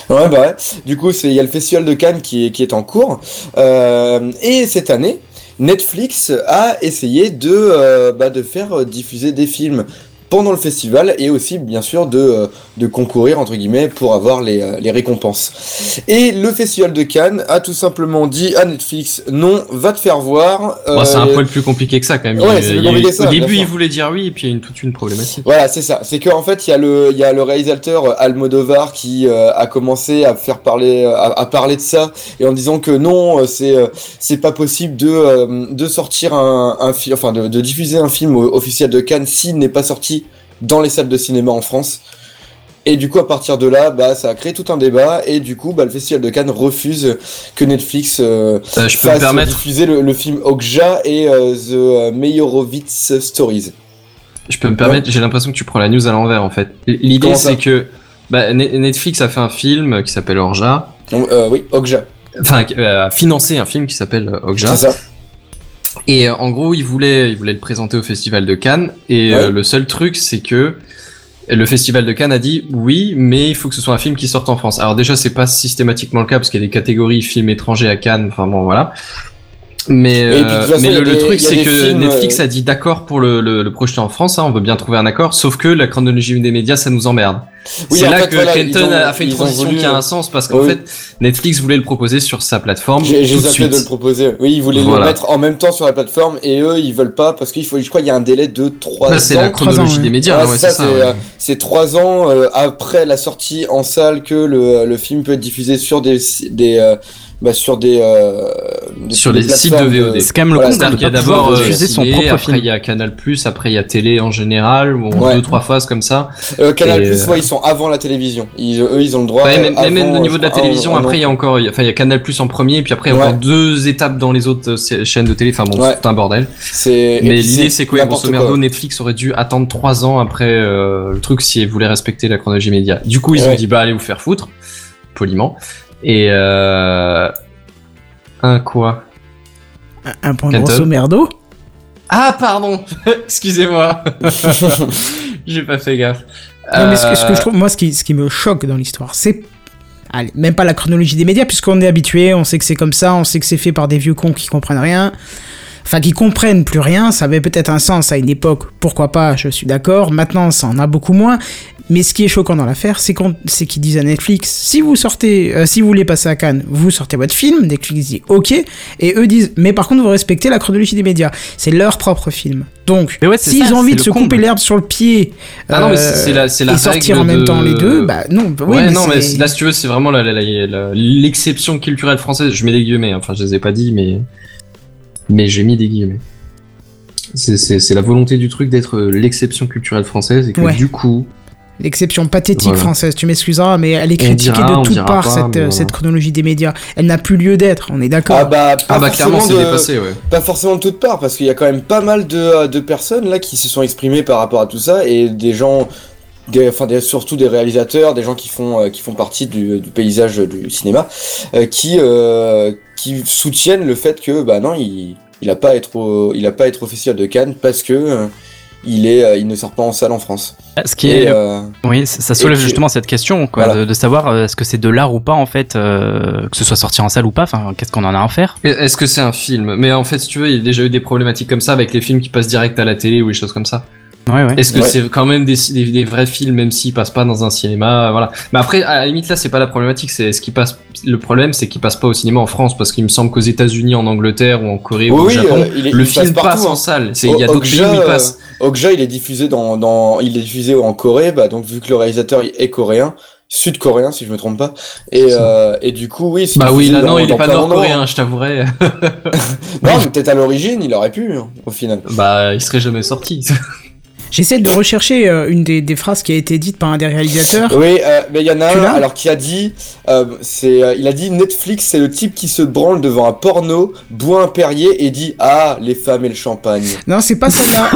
Ouais, bah ouais. Du coup, c'est il y a le festival de Cannes qui est, qui est en cours. Euh, et cette année, Netflix a essayé de, euh, bah, de faire diffuser des films pendant le festival et aussi bien sûr de, euh, de concourir entre guillemets pour avoir les, euh, les récompenses. Et le festival de Cannes a tout simplement dit à Netflix non, va te faire voir. Bon, c'est un Euh, poil plus compliqué que ça quand même. Ouais, Il- il ça, Au début, il voulait dire oui, et puis il y a une, toute une problématique. Voilà, c'est ça. C'est qu'en fait, il y a le, il y a le réalisateur euh, Almodovar qui euh, a commencé à faire parler, à, à parler de ça et en disant que non, euh, c'est, euh, c'est pas possible de, euh, de sortir un, un film, enfin de, de diffuser un film officiel de Cannes s'il n'est pas sorti dans les salles de cinéma en France. Et du coup, à partir de là, bah, ça a créé tout un débat et du coup, bah, le festival de Cannes refuse que Netflix euh, Euh, je peux me permettre, diffuser le, le film Okja et euh, The euh, Meyerowitz Stories. je peux me permettre. J'ai l'impression que tu prends la news à l'envers en fait. L'idée c'est que bah, Ne- Netflix a fait un film qui s'appelle Orja. Oui, Okja, Enfin, a financé un film qui s'appelle Okja. c'est ça. Et en gros, il voulait, il voulait le présenter au Festival de Cannes. Et Ouais. le seul truc, c'est que le Festival de Cannes a dit oui, mais il faut que ce soit un film qui sorte en France. Alors déjà, c'est pas systématiquement le cas parce qu'il y a des catégories films étrangers à Cannes. Enfin bon, voilà. Mais, Et puis, de euh, façon, mais il le, truc, il c'est que films, Netflix euh, a dit d'accord pour le, le, le projeter en France. Hein, on veut bien trouver un accord, sauf que la chronologie des médias, ça nous emmerde. Oui, c'est là fait, que voilà, ont- a fait une transition voulu, qui a euh, un sens parce qu'en oui. fait, Netflix voulait le proposer sur sa plateforme J'ai de de le proposer. Oui, ils voulaient Voilà. le mettre en même temps sur la plateforme et eux, ils veulent pas parce qu'il faut, je crois, qu'il y a un délai de 3 Là, ans. c'est la ans, chronologie des médias. Ouais, ça, c'est ça. c'est ouais. euh, c'est trois ans euh, après la sortie en salle que le, le film peut être diffusé sur des des euh, bah, sur des, euh, des- Sur des les sites de VOD. C'est quand même le Voilà, compte C'est-à-dire de qu'il y a d'abord euh, diffuser son propre après film. il y a Canal+, après il y a télé en général, ou en Ouais. deux trois phases comme ça. Euh, Canal Et, Plus, euh, ouais, ils sont avant la télévision. Ils, eux, ils ont le droit. Ouais, euh, même, même au niveau de la télévision, un- après il y a encore, enfin il y a Canal+ en premier, et puis après il y a Ouais. encore deux étapes dans les autres chaînes de télé. Enfin bon, Ouais. c'est un bordel. C'est. Mais l'idée c'est quoi, grosso merdo. Netflix aurait dû attendre trois ans après euh, le truc si elle voulait respecter la chronologie média. Du coup ils ont dit bah allez vous faire foutre, poliment. Et euh... un quoi? Un, un point Kenton? grosso merdo. Ah pardon, excusez-moi, j'ai pas fait gaffe. Non, mais ce que, ce que Euh, je trouve, moi, ce qui, ce qui me choque dans l'histoire, c'est. Allez, même pas la chronologie des médias, puisqu'on est habitué, on sait que c'est comme ça, on sait que c'est fait par des vieux cons qui comprennent rien. Enfin, qui comprennent plus rien, ça avait peut-être un sens à une époque, pourquoi pas, je suis d'accord. Maintenant, ça en a beaucoup moins. Mais ce qui est choquant dans l'affaire, c'est qu'ils disent à Netflix, si vous sortez, euh, si vous voulez passer à Cannes, vous sortez votre film, Netflix dit ok, et eux disent, mais par contre, vous respectez la chronologie des médias. C'est leur propre film. Donc, ouais, s'ils ont envie de se couper comble. l'herbe sur le pied, Ah non, mais euh, la, la et sortir en même de- temps les deux, bah non, bah oui, ouais, mais non, mais là, si tu veux, c'est vraiment l'exception culturelle française. Je mets des guillemets, hein. enfin, je les ai pas dit, mais, mais j'ai mis des guillemets. C'est- la volonté du truc d'être l'exception culturelle française et que Ouais. du coup, L'exception pathétique Voilà. française, tu m'excuseras, mais elle est critiquée dira, de toutes parts, cette, mais euh, cette chronologie des médias. Elle n'a plus lieu d'être, on est d'accord. Ah bah, pas Ah bah clairement c'est forcément de- dépassé, ouais. Pas forcément de toutes parts, parce qu'il y a quand même pas mal de, euh, de personnes là qui se sont exprimées par rapport à tout ça, et des gens, des, enfin des- surtout des réalisateurs, des gens qui font, euh, qui font partie du, du paysage du cinéma, euh, qui, euh, qui soutiennent le fait que bah non, il, il a pas à être au, il a pas à être au festival de Cannes parce que euh, il est, euh, il ne sort pas en salle en France. Ce qui Et, est, euh, oui, ça soulève justement cette question, quoi, Voilà. de, de savoir euh, est-ce que c'est de l'art ou pas en fait, euh, que ce soit sorti en salle ou pas. Enfin, qu'est-ce qu'on en a à faire? Et Est-ce que c'est un film? Mais en fait, si tu veux, il y a déjà eu des problématiques comme ça avec les films qui passent direct à la télé ou des choses comme ça. Ouais, ouais. Est-ce que Ouais. c'est quand même des, des, des vrais films, même s'ils passent pas dans un cinéma, voilà. Mais après, à la limite, là, c'est pas la problématique, c'est ce qui passe. Le problème, c'est qu'ils passent pas au cinéma en France, parce qu'il me semble qu'aux États-Unis, en Angleterre ou en Corée ou au oui, Japon, euh, il est- le il passe film partout, passe hein. en salle. C'est il y a d'autres films où il euh, passe. Okja, il est diffusé dans, dans, il est diffusé en Corée, bah donc vu que le réalisateur est coréen, sud-coréen si je me trompe pas, et euh, et du coup oui. c'est Bah oui, là non, il est pas nord-coréen, je t'avouerai. Non, mais peut-être à l'origine, il aurait pu hein, au final. bah, il serait jamais sorti. J'essaie de rechercher euh, une des, des phrases qui a été dite par un des réalisateurs. Oui, euh, mais il y en a Tu un alors qui a dit, euh, c'est, euh, il a dit Netflix, c'est le type qui se branle devant un porno, boit un Perrier et dit ah les femmes et le champagne. Non, c'est pas celle-là.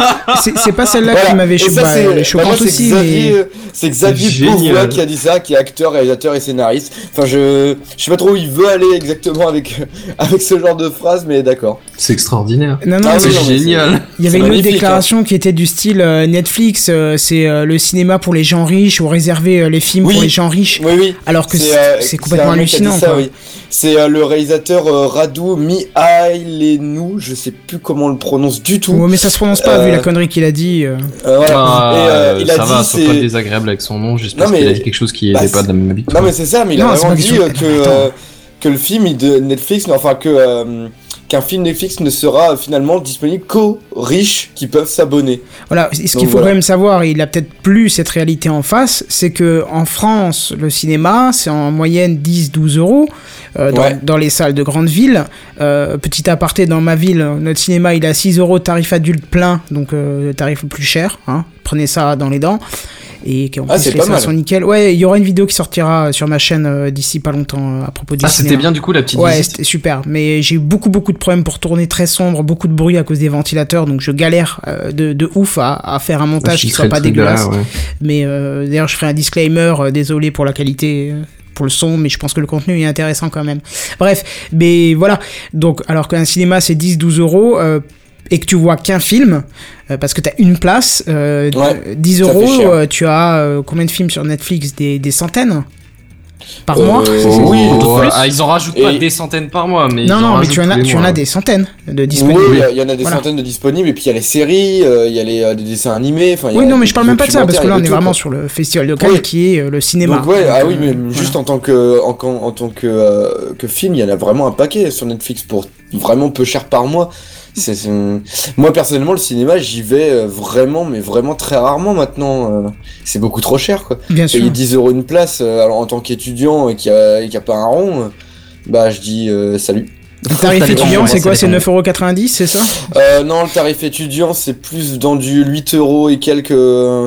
c'est pas celle-là Voilà. qui m'avait Et cho- ça, bah, bah, choquante aussi. Xavier, mais- c'est Xavier. Beauvois qui a dit ça, qui est acteur, réalisateur et scénariste. Enfin, je, je sais pas trop où il veut aller exactement avec, avec ce genre de phrase, mais d'accord. c'est extraordinaire. Non, non, Ah c'est génial. Il y avait une autre magnifique, déclaration qui était du style euh, Netflix, euh, c'est euh, le cinéma pour les gens riches ou réserver euh, les films Oui. pour les gens riches. Oui, oui. Alors que c'est euh, complètement a hallucinant. oui. C'est euh, le réalisateur euh, Radu Mihailenou, je sais plus comment on le prononce du tout. Ouais, mais ça se prononce pas vu la connerie qu'il a dit. euh. Euh, voilà. Ah, et euh, il a ça dit va, sois pas c'est désagréable avec son nom, juste Non, parce qu'il mais- a dit quelque chose qui bah, n'est pas c'est- de la même habitude. Non mais c'est ça, mais il a Non, vraiment dit que euh, que le film de Netflix, non, enfin que euh, qu'un film Netflix ne sera finalement disponible qu'aux riches qui peuvent s'abonner. Voilà, ce qu'il faut voilà. quand même savoir, et il a peut-être plus cette réalité en face, c'est que en France, le cinéma, c'est en moyenne 10-12 euros euh, dans, Ouais. dans les salles de grandes villes. Euh, petit aparté, dans ma ville, notre cinéma, il à 6 euros tarif adulte plein, donc euh, le tarif le plus cher. Hein. Prenez ça dans les dents. Et qu'en Ah, plus, les sont nickel. Ouais, il y aura une vidéo qui sortira sur ma chaîne euh, d'ici pas longtemps euh, à propos du Ah, c'était bien du coup la petite Ouais, c'était super. Mais j'ai eu beaucoup, beaucoup de problèmes pour tourner très sombre, beaucoup de bruit à cause des ventilateurs, donc je galère euh, de, de ouf à, à faire un montage qui soit pas dégueulasse. Mais euh, d'ailleurs, je ferai un disclaimer, euh, désolé pour la qualité. euh, pour le son, mais je pense que le contenu est intéressant quand même. Bref, mais voilà. Donc, alors qu'un cinéma c'est 10-12 euros euh, et que tu vois qu'un film, euh, parce que tu as une place, euh, Ouais, 10 ça fait euros, euh, tu as euh, combien de films sur Netflix? Des, des centaines? Par Euh, mois? Oui, Oh, plus. ah, ils en rajoutent pas des centaines par mois, mais Non, ils non, en mais tu en, as, tu en as des centaines de Oui, disponibles. il y en a des Voilà. centaines de disponibles et puis il y a les séries, euh, il y a les euh, des dessins animés. Enfin, il y a Oui, non, mais je parle même pas de ça, parce que là, on est vraiment sur le festival local Oui. qui est euh, le cinéma. Donc ouais, ah oui, euh, mais juste en tant que en, en, en tant que euh, que film, il y en a vraiment un paquet sur Netflix pour vraiment peu cher par mois. Moi personnellement le cinéma, j'y vais euh, vraiment mais vraiment très rarement maintenant. euh, c'est beaucoup trop cher quoi. Bien sûr. Payer 10 euros une place euh, alors, en tant qu'étudiant et qui a, qui a pas un rond, bah je dis euh, salut. Le tarif Ça étudiant, c'est ça quoi C'est dépend. 9,90€, c'est ça? Euh, non, le tarif étudiant c'est plus dans du 8 euros et quelques.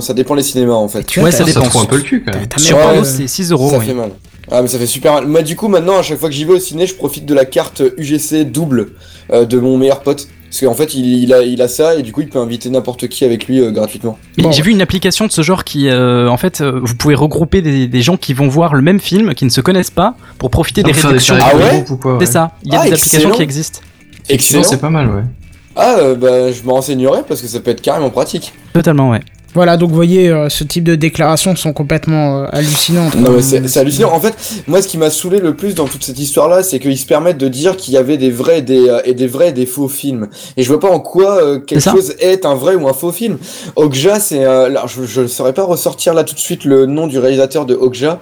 Ça dépend les cinémas en fait. Tu vois, Ouais, ça Ça dépend. te fout un peu le cul quand même. Sur c'est 6 euros. Ça oui. fait mal. Ah mais ça fait super mal. Moi du coup maintenant à chaque fois que j'y vais au ciné, je profite de la carte UGC double euh, de mon meilleur pote. Parce qu'en fait il, il a, il a ça et du coup il peut inviter n'importe qui avec lui euh, gratuitement. Bon. J'ai vu une application de ce genre qui, euh, en fait, euh, vous pouvez regrouper des, des gens qui vont voir le même film, qui ne se connaissent pas, pour profiter des réductions. Ah de ouais C'est ça. Il y a Ah, des applications excellent. qui existent. Excellent. C'est pas mal, ouais. Ah euh, bah je me renseignerai parce que ça peut être carrément pratique. Totalement, ouais. Voilà, donc vous voyez, euh, ce type de déclarations sont complètement euh, hallucinantes. Non mais c'est c'est hallucinant. En fait, moi ce qui m'a saoulé le plus dans toute cette histoire-là, c'est qu'ils se permettent de dire qu'il y avait des vrais et des, euh, et des vrais et des faux films. Et je vois pas en quoi euh, quelque chose est un vrai ou un faux film. Okja, c'est... euh, alors, je, ne saurais pas ressortir là tout de suite le nom du réalisateur de Okja.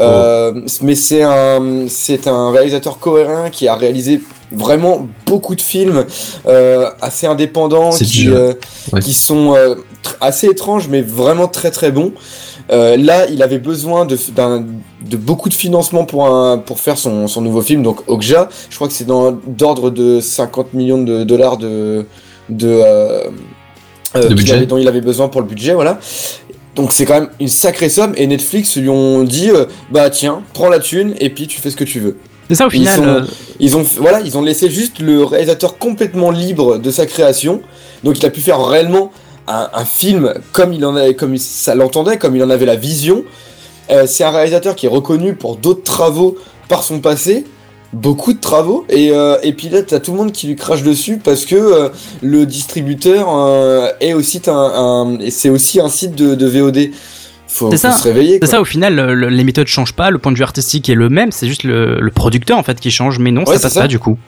Euh, Mais c'est un, c'est un réalisateur coréen qui a réalisé vraiment beaucoup de films euh, assez indépendants qui, dur. euh, Ouais. qui sont euh, assez étranges mais vraiment très très bons. Euh, là, il avait besoin de, d'un- de beaucoup de financement pour, un, pour faire son, son nouveau film, donc Okja. Je crois que c'est dans d'ordre de 50 millions de dollars de, de, euh, euh, budget. avait- dont il avait besoin pour le budget, voilà. Donc c'est quand même une sacrée somme et Netflix lui ont dit euh, bah tiens prends la thune et puis tu fais ce que tu veux. C'est ça au Ils final. sont- euh, Ils ont voilà ils ont laissé juste le réalisateur complètement libre de sa création donc il a pu faire réellement un, un film comme il en avait comme il- ça l'entendait comme il en avait la vision. Euh, c'est un réalisateur qui est reconnu pour d'autres travaux par son passé beaucoup de travaux et, euh, et puis là t'as tout le monde qui lui crache dessus parce que euh, le distributeur euh, est aussi un, c'est aussi un site de, de VOD faut, C'est faut ça. se réveiller C'est ça, au final, le- le- les méthodes changent pas, le point de vue artistique est le même, c'est juste le, le producteur en fait qui change, mais non, Ouais, ça passe ça. pas du coup.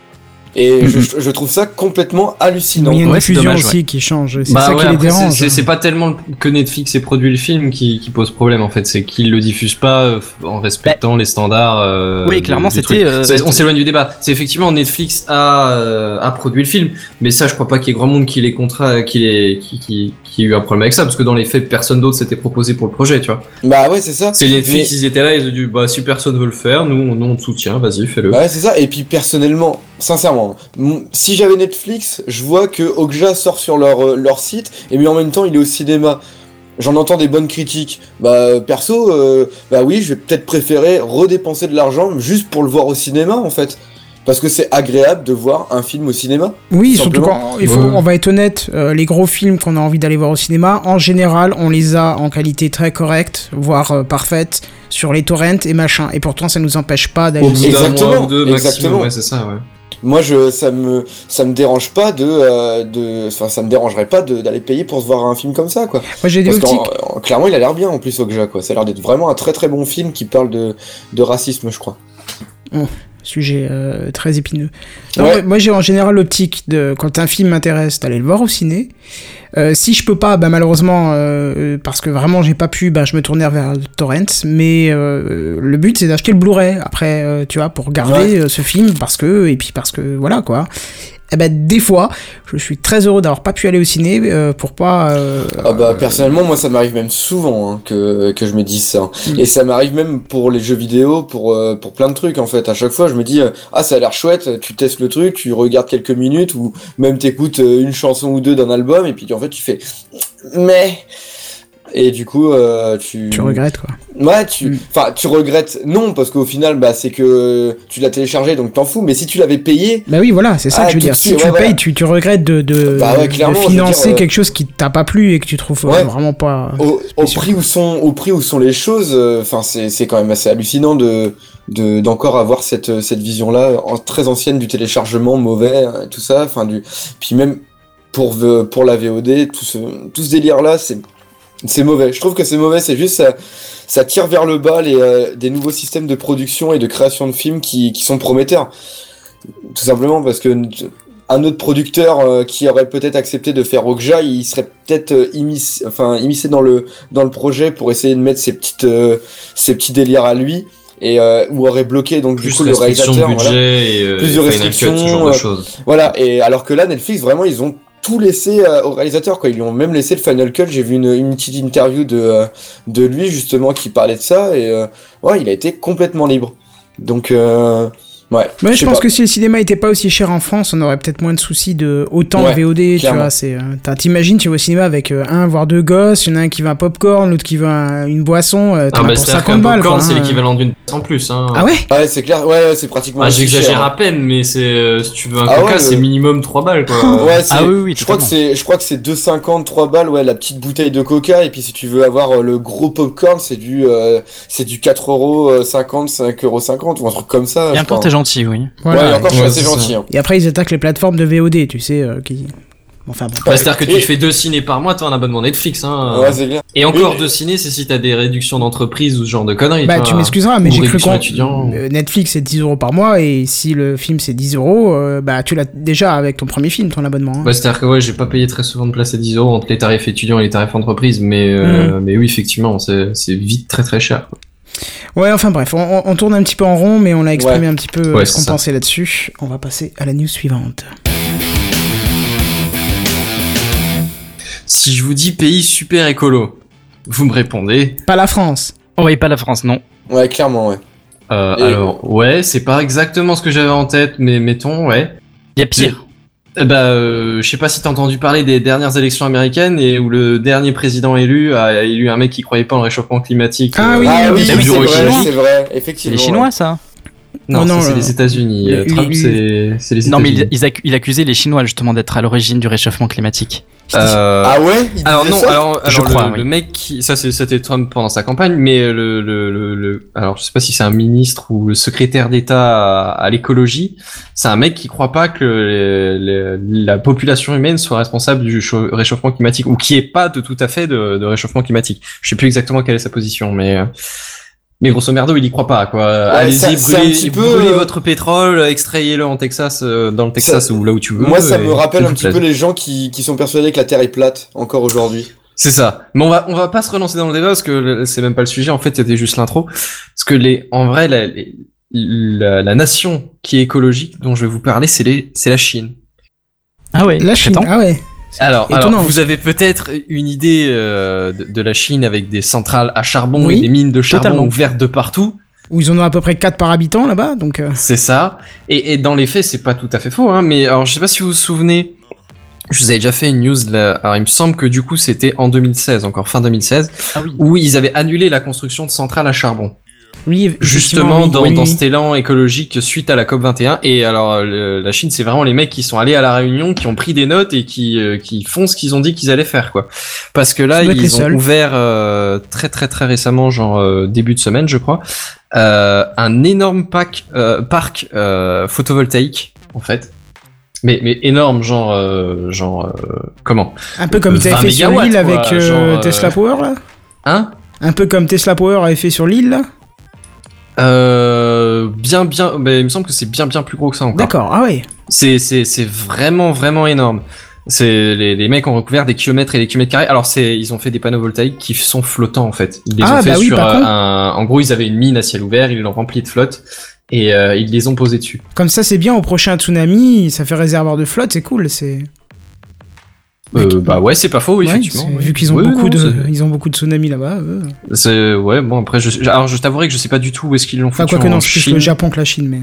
Et je, je trouve ça complètement hallucinant Il y a une Ouais, dommage, aussi qui change. C'est Bah ça ouais, qui les après, c'est- dérange. c'est- pas tellement que Netflix ait produit le film qui, qui pose problème en fait, c'est qu'ils le diffusent pas euh, en respectant les standards. euh, Oui, clairement, c'était, truc. euh, on s'éloigne du débat. C'est effectivement Netflix a, euh, a produit le film, mais ça, je crois pas qu'il y ait grand monde qui les contrat, qui les, qui, qui, qui ait eu un problème avec ça, parce que dans les faits, personne d'autre s'était proposé pour le projet, tu vois. bah ouais c'est ça C'est Netflix, Mais- ils étaient là, ils ont dit, bah si personne veut le faire, nous, nous on te soutient, vas-y, fais-le. Ouais, c'est ça. Et puis personnellement, sincèrement, si j'avais Netflix, je vois que Okja sort sur leur, euh, leur site, et mais en même temps, il est au cinéma. J'en entends des bonnes critiques. Bah perso, euh, bah oui, je vais peut-être préférer redépenser de l'argent juste pour le voir au cinéma en fait, parce que c'est agréable de voir un film au cinéma. Oui, Tout surtout quand il faut, Ouais. on va être honnête, euh, les gros films qu'on a envie d'aller voir au cinéma, en général, on les a en qualité très correcte, voire euh, parfaite, sur les torrents et machin. Et pourtant, ça nous empêche pas d'aller. Exactement, mois deux maximum, exactement. ouais, c'est ça, ouais. Moi, je, ça me, ça me dérange pas de, euh, de, enfin, ça me dérangerait pas de- d'aller payer pour se voir un film comme ça, quoi. Moi, j'ai des clairement, il a l'air bien en plus, Okja, quoi. Ça a l'air d'être vraiment un très très bon film qui parle de, de racisme, je crois. Sujet euh, très épineux. Non, Ouais. moi- j'ai en général l'optique de quand un film m'intéresse d'aller le voir au ciné. Euh, si je peux pas, bah malheureusement, euh, parce que vraiment j'ai pas pu, bah je me tournais vers le torrent. Mais le but c'est d'acheter le Blu-ray après, tu vois, pour garder ce film parce que et puis parce que voilà quoi. Et ben des fois, je suis très heureux d'avoir pas pu aller au ciné euh, pour pas. euh, Ah bah, personnellement, moi, ça m'arrive même souvent hein, que, que je me dise ça. Mm. Et ça m'arrive même pour les jeux vidéo, pour, euh, pour plein de trucs, en fait. À chaque fois, je me dis, euh, ah, ça a l'air chouette, tu testes le truc, tu regardes quelques minutes, ou même t'écoutes euh, une chanson ou deux d'un album, et puis en fait, tu fais, mais. Et du coup, euh, tu. tu regrettes quoi. Ouais, tu, Mm. enfin, tu regrettes, non, parce qu'au final, bah, c'est que tu l'as téléchargé, donc t'en fous. Mais si tu l'avais payé, Bah oui, voilà, c'est ça Ah, que je veux dire. Si suite, tu ouais, payes, tu, tu regrettes de, de, Bah ouais, de financer dire, euh, quelque chose qui t'a pas plu et que tu trouves euh, vraiment pas. au, prix où sont, au prix où sont les choses, euh, enfin, c'est, c'est quand même assez hallucinant de, de, d'encore avoir cette, cette vision-là, en, très ancienne du téléchargement mauvais, euh, tout ça, enfin, du, puis même pour, pour la VOD, tout ce, tout ce délire-là, c'est, c'est mauvais. Je trouve que c'est mauvais, c'est juste, ça, ça tire vers le bas les, euh, des nouveaux systèmes de production et de création de films qui, qui sont prometteurs. Tout simplement parce que un autre producteur euh, qui aurait peut-être accepté de faire Okja, il serait peut-être euh, immiscé, enfin, immiscé dans le, dans le projet pour essayer de mettre ses, petites, euh, ses petits délires à lui, et, euh, ou aurait bloqué donc du coup le réalisateur. budget Voilà. et euh, Plus de restrictions, ce genre de euh, choses. Voilà, et alors que là, Netflix, vraiment, ils ont tout laissé euh, au réalisateur, quoi. Ils lui ont même laissé le Final Cut. J'ai vu une, une petite interview de, euh, de lui, justement, qui parlait de ça, et euh, ouais, il a été complètement libre. Donc, euh, ouais. Ouais, je pense pas. que si le cinéma était pas aussi cher en France, on aurait peut-être moins de soucis de autant Ouais, de VOD, tu vois. C'est, euh, t'imagines, tu vas au cinéma avec euh, un voire deux gosses, il y en a un qui veut un popcorn, l'autre qui veut un- une boisson, euh, t'en Ah bah pour c'est-à-dire 50 qu'un balles. popcorn, c'est hein. l'équivalent d'une pièce en plus. Hein. Ah ouais? Ouais, c'est clair, ouais, c'est pratiquement. Ah, J'exagère à peine, mais c'est euh, si tu veux un Ah coca, ouais, c'est le- minimum 3 balles quoi. Ouais, c'est- Ah oui, oui, je crois que c'est, je crois que c'est 2,50, 3 balles, ouais, la petite bouteille de coca, et puis si tu veux avoir le gros popcorn, c'est du, euh, c'est du 4 euros 50, 5 euros 50, ou un truc comme ça. Gentil, oui. Voilà. ouais, et encore, je suis Ouais, assez c'est ça. gentil, hein. Et après, ils attaquent les plateformes de VOD, tu sais, euh, qui. Enfin bon. Ouais, C'est-à-dire que tu Et- fais deux ciné par mois, t'as un abonnement Netflix. Hein. Ouais, c'est clair. Et encore deux ciné, c'est si t'as des réductions d'entreprise ou ce genre de conneries. Bah, tu m'excuseras, mais j'ai cru euh, Netflix, c'est 10 euros par mois, et si le film c'est 10 euros, euh, bah, tu l'as déjà avec ton premier film, ton abonnement. hein. Ouais, c'est-à-dire que ouais, j'ai pas payé très souvent de place à 10 euros entre les tarifs étudiants et les tarifs entreprises, mais Mm. euh, mais oui, effectivement, c'est c'est vite très très cher. quoi. Ouais, enfin bref, on, tourne un petit peu en rond, mais on a exprimé Ouais. un petit peu euh, Ouais, ce qu'on pensait là-dessus. On va passer à la news suivante. Si je vous dis pays super écolo, vous me répondez. Pas la France. Oh, oui, pas la France, non. Ouais, clairement, ouais. Euh, alors ouais, c'est pas exactement ce que j'avais en tête, mais mettons ouais. Il y a pire. Eh ben, euh, je sais pas si t'as entendu parler des dernières élections américaines et où le dernier président élu a élu un mec qui croyait pas en réchauffement climatique. Ah euh, oui, Ah oui, oui, c'est vrai, chinois. c'est vrai, C'est effectivement. les Chinois, ça Non, Oh non, c'est euh, les États-Unis. Euh, Trump, c'est les Non, mais États-Unis. il, il accu- il accusait les Chinois justement d'être à l'origine du réchauffement climatique. Euh, Ah ouais? Il Alors non, alors, Je alors, crois, le, oui. le mec qui, ça c'est- c'était Trump pendant sa campagne, mais le, le, le, le- alors je sais pas si c'est un ministre ou le secrétaire d'État à, à l'écologie, c'est un mec qui croit pas que la population humaine soit responsable du chau- réchauffement climatique ou qui est pas de tout à fait de, de réchauffement climatique. Je sais plus exactement quelle est sa position, mais euh, mais grosso merdo, il y croit pas quoi. ça- Allez-y, brûlez, petit peu, brûlez euh, votre pétrole, extrayez-le en Texas, euh, dans le Texas Ça- ou là où tu veux. Moi, ça et me rappelle un petit peu les gens qui, qui sont persuadés que la Terre est plate, encore aujourd'hui. C'est ça. Mais on va on va pas se relancer dans le débat parce que c'est même pas le sujet. En fait, c'était juste l'intro. Parce que les en vrai la, les- la, la nation qui est écologique dont je vais vous parler, c'est les c'est la Chine. Ah ouais, La Chine, ah ouais. Alors, alors vous avez peut-être une idée euh, de, de la Chine avec des centrales à charbon Oui, et des mines de charbon totalement. ouvertes de partout. Où ils en ont à peu près 4 par habitant là-bas, donc. euh, C'est ça. Et, et dans les faits, c'est pas tout à fait faux. Hein, mais alors, je sais pas si vous vous souvenez. Je vous avais déjà fait une news là. Alors, il me semble que du coup, c'était en 2016, encore fin 2016, Ah oui. où ils avaient annulé la construction de centrales à charbon. Oui, effectivement, justement dans, oui, dans oui. cet élan écologique suite à la COP 21 et alors le- la Chine c'est vraiment les mecs qui sont allés à la réunion qui ont pris des notes et qui euh, qui font ce qu'ils ont dit qu'ils allaient faire quoi parce que là ils ont seuls. ouvert euh, très très très récemment genre euh, début de semaine je crois euh, un énorme pack, euh, parc euh, photovoltaïque en fait mais mais énorme genre euh, genre euh, comment? Un peu comme ils 20 avaient fait sur l'île avec euh, genre, euh, Tesla Power là. hein? Un peu comme Tesla Power avait fait sur l'île là. Euh, bien bien mais il me semble que c'est bien bien plus gros que ça encore D'accord, ah ouais. C'est c'est c'est vraiment vraiment énorme. C'est les, les mecs ont recouvert des kilomètres et des kilomètres carrés. Alors c'est ils ont fait des panneaux voltaïques qui sont flottants en fait. Ils les Ah, ont fait bah oui, sur euh, un. En gros ils avaient une mine à ciel ouvert, ils l'ont remplie de flotte et euh, ils les ont posés dessus. Comme ça, c'est bien au prochain tsunami, ça fait réservoir de flotte, c'est cool. C'est Euh, bah ouais c'est pas faux oui, Ouais, effectivement. c'est- oui. vu qu'ils ont beaucoup non, de, c'est- ils ont beaucoup de tsunamis là-bas. C'est ouais bon après je alors je t'avouerai que je sais pas du tout où est-ce qu'ils l'ont Enfin, foutu quoique en non, c'est plus le Japon que la Chine, mais.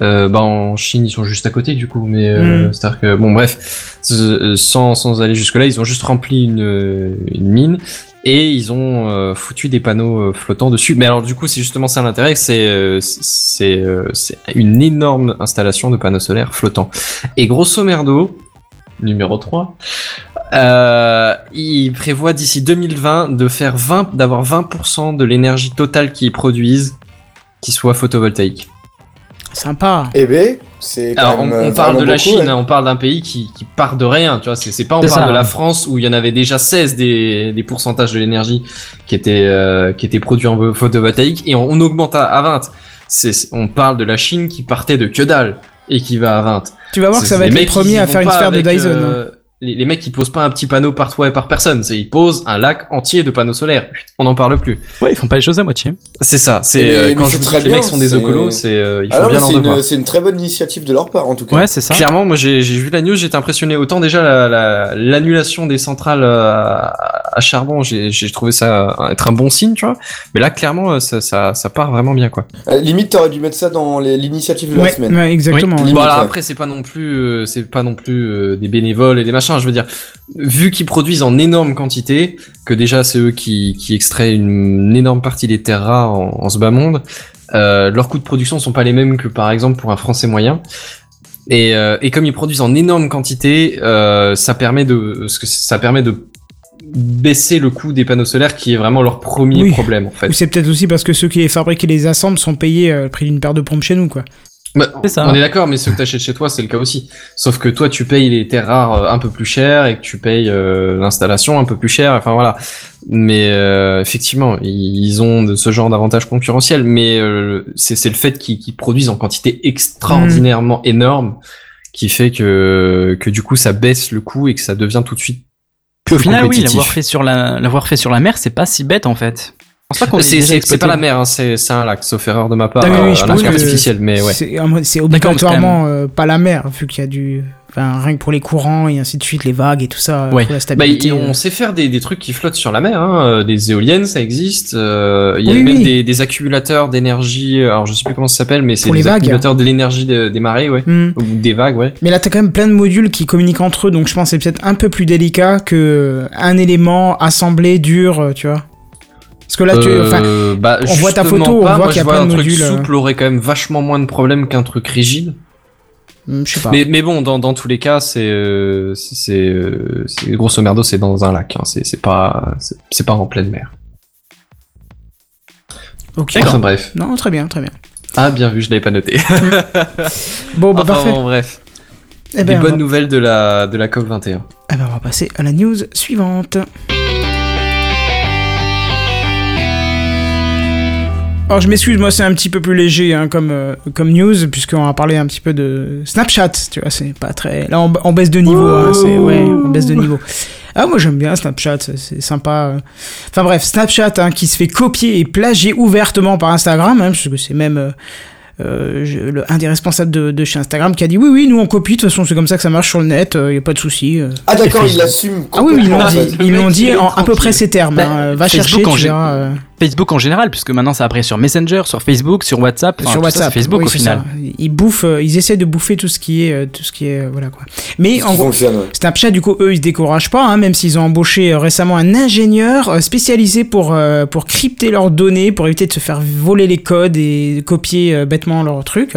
Euh, bah en Chine ils sont juste à côté du coup mais euh, Mm. c'est-à-dire que bon bref euh, sans sans aller jusque là ils ont juste rempli une euh, une mine et ils ont euh, foutu des panneaux flottants dessus mais alors du coup c'est justement ça l'intérêt c'est c'est c'est une énorme installation de panneaux solaires flottants et grosso merdo numéro 3 euh, il prévoit d'ici 2020 de faire 20 d'avoir 20% de l'énergie totale qu'ils produisent qui soit photovoltaïque Sympa. Eh ben, c'est quand alors, on, même, on euh, parle de la Chine, ouais. hein, on parle d'un pays qui, qui part de rien, tu vois. C'est c'est pas on C'est parle ça, de la. France où il y en avait déjà 16 des, des pourcentages de l'énergie qui étaient euh, qui étaient produits en photovoltaïque et on, on augmente à, à 20. C'est c'est- on parle de la Chine qui partait de que dalle et qui va à 20. Tu vas voir que ça va être les premiers ils à faire une sphère de Dyson. hein. euh, les, les mecs ils posent pas un petit panneau par toit et par personne, c'est ils posent un lac entier de panneaux solaires. On n'en parle plus. Ouais, ils font pas les choses à moitié. C'est ça. C'est euh, quand je vous dis que les mecs sont des écolos, c'est euh, il faut Ah non, mais bien leur devoir. une, c'est une très bonne initiative de leur part, en tout cas. Ouais, c'est ça. Clairement, moi j'ai j'ai vu la news, j'étais impressionné. Autant déjà la- la- l'annulation des centrales euh, à, à charbon, j'ai j'ai trouvé ça être un bon signe, tu vois. Mais là, clairement, euh, ça, ça, ça part vraiment bien, quoi. Euh, limite, t'aurais dû mettre ça dans l'initiative de la semaine. ouais, exactement. Oui. ouais. Bon, alors ouais. après, c'est pas non plus, euh, c'est pas non plus euh, des bénévoles et des machins. Je veux dire, vu qu'ils produisent en énorme quantité, que déjà c'est eux qui, qui extraient une, énorme partie des terres rares en, en ce bas monde, euh, leurs coûts de production sont pas les mêmes que par exemple pour un Français moyen. Et, euh, et comme ils produisent en énorme quantité, euh, ça permet de, ce que ça permet de baisser le coût des panneaux solaires, qui est vraiment leur premier Oui. problème en fait. Ou c'est peut-être aussi parce que ceux qui les fabriquent et les assemblent sont payés euh, le prix d'une paire de pompes chez nous, quoi. Bah, C'est ça. On est d'accord, mais ceux que t'achètes chez toi, c'est le cas aussi. Sauf que toi, tu payes les terres rares euh, un peu plus cher et que tu payes euh, l'installation un peu plus cher. Enfin voilà. Mais euh, effectivement, ils ont de ce genre d'avantage concurrentiel. Mais euh, c'est c'est le fait qu'ils qu'ils produisent en quantité extraordinairement énorme qui fait que que du coup ça baisse le coût et que ça devient tout de suite Puis au final, oui, l'avoir fait sur la, l'avoir fait sur la mer, c'est pas si bête en fait. C'est pas la mer, hein, c'est un lac, sauf erreur de ma part. Ah oui, oui, euh, je un pense lac que artificiel, mais ouais. C'est obligatoirement euh, pas la mer, vu qu'il y a du. Enfin, rien que pour les courants et ainsi de suite, les vagues et tout ça, Ouais. pour la Bah, stabilité. on euh. sait faire des, des trucs qui flottent sur la mer, hein. des éoliennes, ça existe. euh, Il y a Oui, même oui. Des, des accumulateurs d'énergie. Alors je sais plus comment ça s'appelle, mais c'est Pour les des vagues. accumulateurs de l'énergie de- des marées, ouais, Hmm. ou des vagues, ouais. Mais là, t'as quand même plein de modules qui communiquent entre eux, donc je pense que c'est peut-être un peu plus délicat que un élément assemblé dur, tu vois. Parce que là, tu, Euh, bah, on voit ta photo, on pas. voit Moi, qu'il y a plein de un truc modules, euh. souple aurait quand même vachement moins de problèmes qu'un truc rigide. hmm, je sais pas. Mais, mais bon, dans, dans tous les cas, c'est euh, c'est euh, c'est- grosso merdo, c'est dans un lac. Hein. C'est c'est pas c'est pas en pleine mer. Ok. Enfin bref. Non, très bien, très bien. Ah bien vu, je l'avais pas noté. Bon, bah Enfin, parfait. bon, bref. Eh ben, on bonnes va... nouvelles de la de la COP 21. eh ben, on va passer à la news suivante. Alors je m'excuse, moi c'est un petit peu plus léger hein, comme, euh, comme news, puisqu'on va parler un petit peu de Snapchat, tu vois, c'est pas très... Là on, on baisse de niveau, hein, c'est... Ouais, on baisse de niveau. Ah moi j'aime bien Snapchat, c'est- sympa. euh. Enfin bref, Snapchat hein, qui se fait copier et plagier ouvertement par Instagram, hein, puisque c'est même... euh, euh, je- le- un des responsables de, de chez Instagram qui a dit oui oui nous on copie de toute façon c'est comme ça que ça marche sur le net il y a pas de souci euh. Ah d'accord, Et il l'assume. ah oui, oui, ils l'ont dit ils l'ont dit en à peu près ces termes Bah, hein. va Facebook chercher en tu verras euh. Facebook en général, puisque maintenant ça apparaît sur Messenger, sur Facebook, sur WhatsApp. enfin, sur tout ça, WhatsApp. Facebook oui, au final. ça. Ils bouffent, euh, ils essaient de bouffer tout ce qui est, euh, tout ce qui est, euh, voilà quoi. Mais en gros, ouais. Snapchat, du coup, eux, ils se découragent pas, hein, même s'ils ont embauché récemment un ingénieur spécialisé pour pour crypter leurs données, pour éviter de se faire voler les codes et copier bêtement leurs trucs.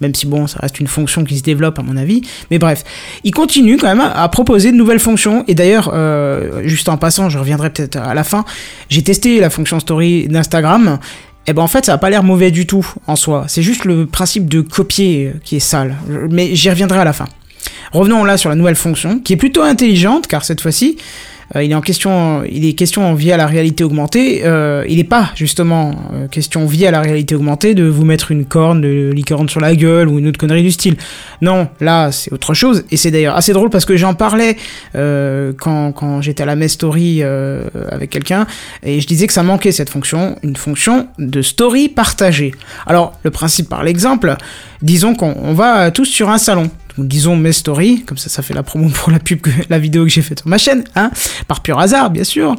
Même si bon, ça reste une fonction qui se développe à mon avis. Mais bref, ils continuent quand même à proposer de nouvelles fonctions. Et d'ailleurs, euh, juste en passant, je reviendrai peut-être à la fin. J'ai testé la fonction story d'Instagram. Et ben en fait, ça a pas l'air mauvais du tout en soi. C'est juste le principe de copier euh, qui est sale. Mais j'y reviendrai à la fin. Revenons là sur la nouvelle fonction, qui est plutôt intelligente, car cette fois-ci, il est en question, il est question via la réalité augmentée. euh, il n'est pas justement euh, question via la réalité augmentée de vous mettre une corne de licorne sur la gueule ou une autre connerie du style. Non, là c'est autre chose. Et c'est d'ailleurs assez drôle parce que j'en parlais euh, quand, j'étais à la Mess Story euh, avec quelqu'un et je disais que ça manquait cette fonction, une fonction de story partagée. Alors le principe par l'exemple, disons qu'on on va tous sur un salon. Disons mes stories, comme ça ça fait la promo pour la pub que la vidéo que j'ai faite sur ma chaîne, hein, par pur hasard bien sûr,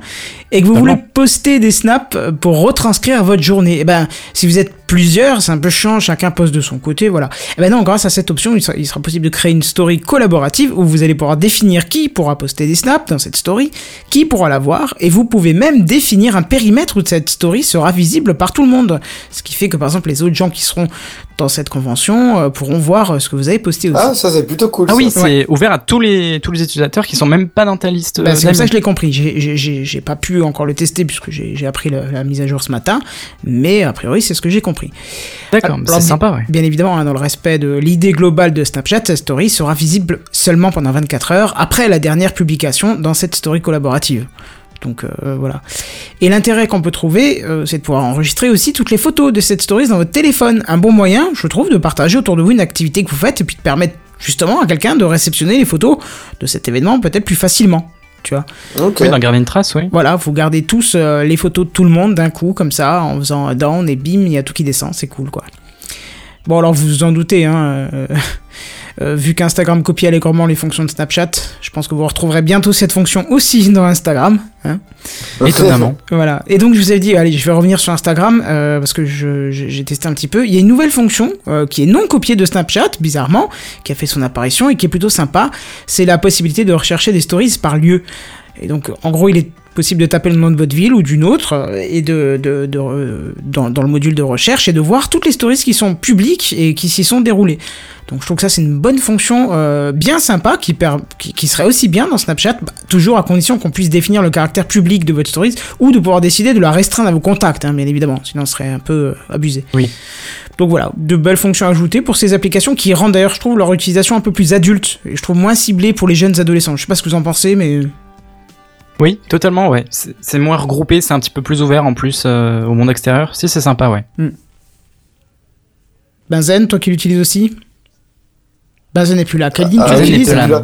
et que vous voulez poster des snaps pour retranscrire votre journée. Et ben si vous êtes plusieurs, c'est un peu chiant, chacun poste de son côté, voilà. Et ben non, grâce à cette option, il sera, il sera possible de créer une story collaborative où vous allez pouvoir définir qui pourra poster des snaps dans cette story, qui pourra la voir, et vous pouvez même définir un périmètre où cette story sera visible par tout le monde. Ce qui fait que par exemple les autres gens qui seront dans cette convention euh, pourront voir euh, ce que vous avez posté aussi. Ah, ça c'est plutôt cool. Ah oui, c'est ouvert à tous les tous les utilisateurs qui sont même pas dans ta liste. Bah, euh, c'est comme ça que je l'ai compris. J'ai- pas pu encore le tester puisque j'ai j'ai appris la, la mise à jour ce matin, mais a priori c'est ce que j'ai compris. D'accord, c'est sympa, ouais. Bien évidemment, hein, dans le respect de l'idée globale de Snapchat, cette story sera visible seulement pendant 24 heures après la dernière publication dans cette story collaborative. Donc euh, voilà. Et l'intérêt qu'on peut trouver, euh, c'est de pouvoir enregistrer aussi toutes les photos de cette story dans votre téléphone. Un bon moyen, je trouve, de partager autour de vous une activité que vous faites et puis de permettre justement à quelqu'un de réceptionner les photos de cet événement peut-être plus facilement. Tu vois. Ok. Oui, d'en garder une trace, oui. Voilà, vous gardez tous euh, les photos de tout le monde d'un coup, comme ça, en faisant un down et bim, il y a tout qui descend, c'est cool quoi. Bon, alors vous vous en doutez, hein, euh, euh, vu qu'Instagram copie allègrement les fonctions de Snapchat, je pense que vous retrouverez bientôt cette fonction aussi dans Instagram. Hein. Étonnamment. Voilà. Et donc je vous ai dit, allez, je vais revenir sur Instagram euh, parce que j'ai testé un petit peu. Il y a une nouvelle fonction euh, qui est non copiée de Snapchat, bizarrement, qui a fait son apparition et qui est plutôt sympa. C'est la possibilité de rechercher des stories par lieu. Et donc, en gros, il est possible de taper le nom de votre ville ou d'une autre euh, et de, de, de, euh, dans, dans le module de recherche et de voir toutes les stories qui sont publiques et qui s'y sont déroulées. Donc je trouve que ça c'est une bonne fonction euh, bien sympa qui, per- qui, qui serait aussi bien dans Snapchat, bah, toujours à condition qu'on puisse définir le caractère public de votre stories ou de pouvoir décider de la restreindre à vos contacts, hein, bien évidemment, sinon ce serait un peu abusé. Oui. Donc voilà, de belles fonctions ajoutées pour ces applications qui rendent d'ailleurs, je trouve, leur utilisation un peu plus adulte et je trouve moins ciblée pour les jeunes adolescents. Je sais pas ce que vous en pensez, mais Oui, totalement, ouais. C'est moins regroupé, c'est un petit peu plus ouvert en plus euh, au monde extérieur. Si, c'est sympa, ouais. Benzen, toi qui l'utilises aussi? Benzen n'est plus là. Quelle ligne Ah, tu Benzen n'est utilises plus là, non.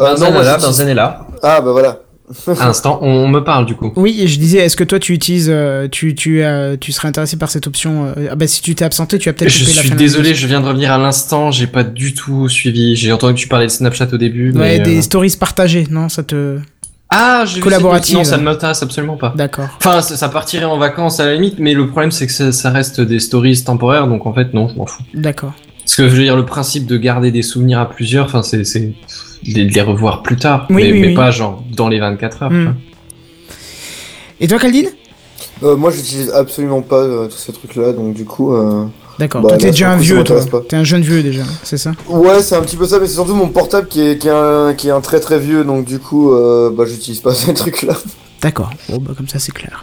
Euh, non, Benzen moi, est là, Benzen est là. Ah bah voilà. À l'instant, on me parle du coup. Oui, et je disais, est-ce que toi tu utilises, euh, tu, tu, euh, tu serais intéressé par cette option euh, Ah bah si tu t'es absenté, tu as peut-être Je la suis fin désolé, je viens de revenir à l'instant, j'ai pas du tout suivi. J'ai entendu que tu parlais de Snapchat au début. Ouais, mais, des euh, stories partagées, non Ça te. Ah, j'ai vu collaborative. Non, ça ne m'intéresse absolument pas. D'accord. Enfin, ça, ça partirait en vacances à la limite, mais le problème c'est que ça, ça reste des stories temporaires, donc en fait non, je m'en fous. D'accord. Parce que je veux dire, le principe de garder des souvenirs à plusieurs, enfin c'est de les revoir plus tard, Oui, mais, oui, mais oui. pas genre dans les 24 heures. Hmm. Et toi, Caldine Euh, moi, j'utilise absolument pas euh, tous ces trucs-là, donc du coup. euh, D'accord. Bah, toi, t'es déjà un vieux, toi. T'es un jeune vieux déjà, c'est ça? Ouais, c'est un petit peu ça, mais c'est surtout mon portable qui est, qui est, un, qui est un très très vieux, donc du coup, euh, bah, j'utilise pas ces trucs-là. D'accord. Bon, bah comme ça, c'est clair.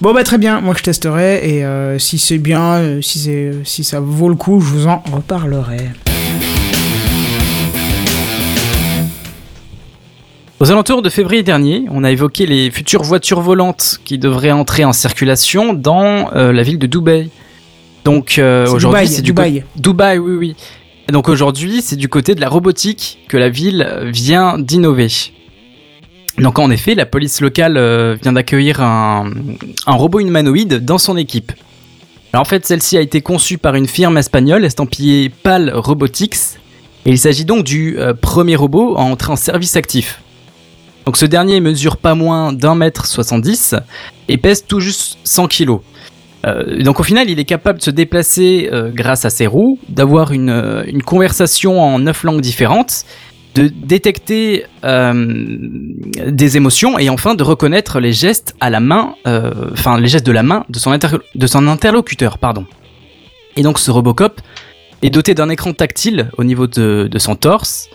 Bon, bah très bien. Moi, je testerai et euh, si c'est bien, euh, si, c'est, si ça vaut le coup, je vous en reparlerai. Aux alentours de février dernier, on a évoqué les futures voitures volantes qui devraient entrer en circulation dans euh, la ville de Dubaï. Donc euh, aujourd'hui, Dubaï, c'est du Dubaï. Dubaï, oui, oui. Et donc aujourd'hui, c'est du côté de la robotique que la ville vient d'innover. Donc en effet, la police locale euh, vient d'accueillir un, un robot humanoïde dans son équipe. Alors en fait, celle-ci a été conçue par une firme espagnole estampillée PAL Robotics, et il s'agit donc du euh, premier robot à entrer en service actif. Donc ce dernier mesure pas moins d'un mètre 70 et pèse tout juste 100 kilos. Euh, donc au final, il est capable de se déplacer euh, grâce à ses roues, d'avoir une, euh, une conversation en neuf langues différentes, de détecter des émotions et enfin de reconnaître les gestes à la main, enfin les gestes de la main de son, interlocuteur, pardon. Et donc ce Robocop est doté d'un écran tactile au niveau de, son torse,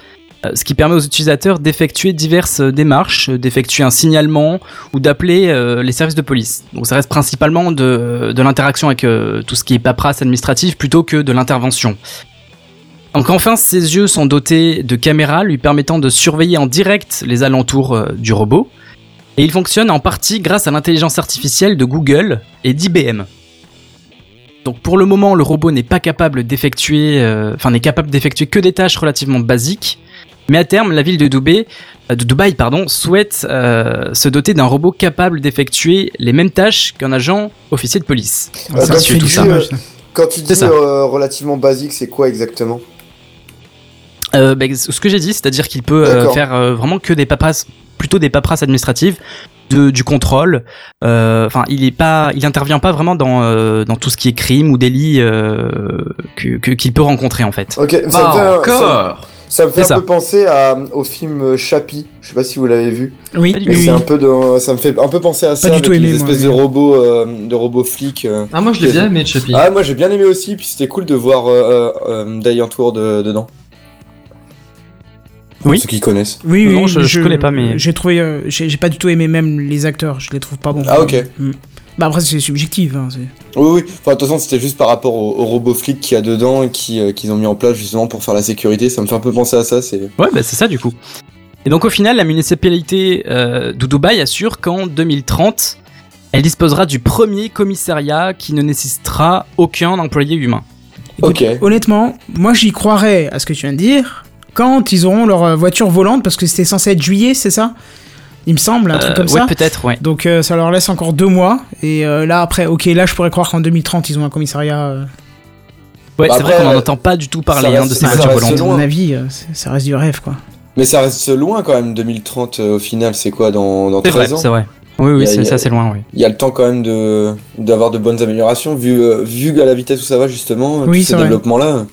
ce qui permet aux utilisateurs d'effectuer diverses euh, démarches, euh, d'effectuer un signalement ou d'appeler euh, les services de police. Donc ça reste principalement de, l'interaction avec euh, tout ce qui est paperasse administrative plutôt que de l'intervention. Donc enfin, ses yeux sont dotés de caméras lui permettant de surveiller en direct les alentours euh, du robot. Et il fonctionne en partie grâce à l'intelligence artificielle de Google et d'IBM. Donc pour le moment, le robot n'est pas capable d'effectuer, euh, enfin n'est capable d'effectuer que des tâches relativement basiques. Mais à terme, la ville de Dubaï, euh, de Dubaï pardon, souhaite euh, se doter d'un robot capable d'effectuer les mêmes tâches qu'un agent officier de police. Euh, quand tu dis, du charmage, euh, ça. Quand tu dis C'est ça. euh, relativement basique, c'est quoi exactement? Euh, ben, ce que j'ai dit, c'est-à-dire qu'il peut euh, faire euh, vraiment que des paperasses, plutôt des paperasses administratives, de, du contrôle. Euh, Enfin, il est pas, il intervient pas vraiment dans euh, dans tout ce qui est crime ou délit euh, que- qu'il peut rencontrer en fait. Ok, ça me fait, Pas un- ça, encore. Ça me fait un ça. peu penser à, au film Chappie. Je sais pas si vous l'avez vu. Oui, Pas du Mais oui, c'est un peu de, ça me fait un peu penser à ça du avec tout aimé, les moi, espèces mais- de robots, euh, de robots flics. euh. Ah, moi je l'ai bien aimé, Chappie. Ah, moi j'ai bien aimé aussi, puis c'était cool de voir euh, euh, euh, Diane Tour de, dedans. Pour Oui. Ceux qui connaissent. Oui, oui, Non, je- je connais pas, mais- J'ai trouvé. euh, j'ai pas du tout aimé même les acteurs, je les trouve pas bons. Ah, ok. Mm. Bah après, c'est subjectif. Hein, c'est- Oui, oui. Enfin, de toute façon, c'était juste par rapport aux, aux robots flics qu'il y a dedans et qui, euh, qu'ils ont mis en place justement pour faire la sécurité. Ça me fait un peu penser à ça. C'est. Ouais, bah, c'est ça du coup. Et donc au final, la municipalité euh, de Dubaï assure qu'en 2030, elle disposera du premier commissariat qui ne nécessitera aucun employé humain. Écoute, Ok. Honnêtement, moi j'y croirais à ce que tu viens de dire quand ils auront leur euh, voiture volante parce que c'était censé être juillet, c'est ça? Il me semble, un truc Euh, comme ouais, ça. peut-être, ouais. Donc euh, ça leur laisse encore deux mois. Et euh, là après, ok, là je pourrais croire qu'en 2030 ils ont un commissariat. euh, Ouais, Bah c'est vrai après, qu'on n'en entend pas du tout parler hein, de ces voitures volantes. à mon avis, euh, c'est- ça reste du rêve quoi. Mais ça reste loin quand même, 2030 euh, au final. C'est quoi dans, dans C'est 13 vrai, ans c'est vrai. Oui, oui, c'est ça, c'est loin, oui. Il y a le temps quand même de d'avoir de bonnes améliorations vu euh, vu à la vitesse où ça va justement. Oui, tous ces vrai. développements là,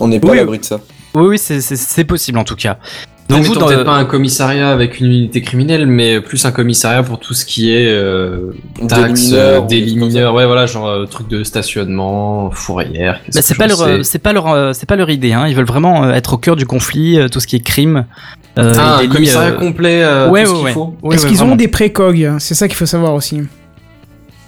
on n'est pas Oui. à l'abri de ça. Oui, oui, c'est possible en tout cas. Donc, vous, dans peut-être le- pas un commissariat avec une unité criminelle, mais plus un commissariat pour tout ce qui est euh, taxes, comme mineurs, ouais voilà, genre euh, truc de stationnement, fourrière. qu'est-ce Bah, c'est pas leur, euh, c'est pas leur, euh, c'est pas leur idée. Hein. Ils veulent vraiment être au cœur du conflit, euh, tout ce qui est crime. Euh, Ah, et un délits, commissariat euh, complet, euh, ouais, tout ce ouais, qu'il ouais. faut. Est-ce qu'ils ont des précogs? C'est ça qu'il faut savoir aussi.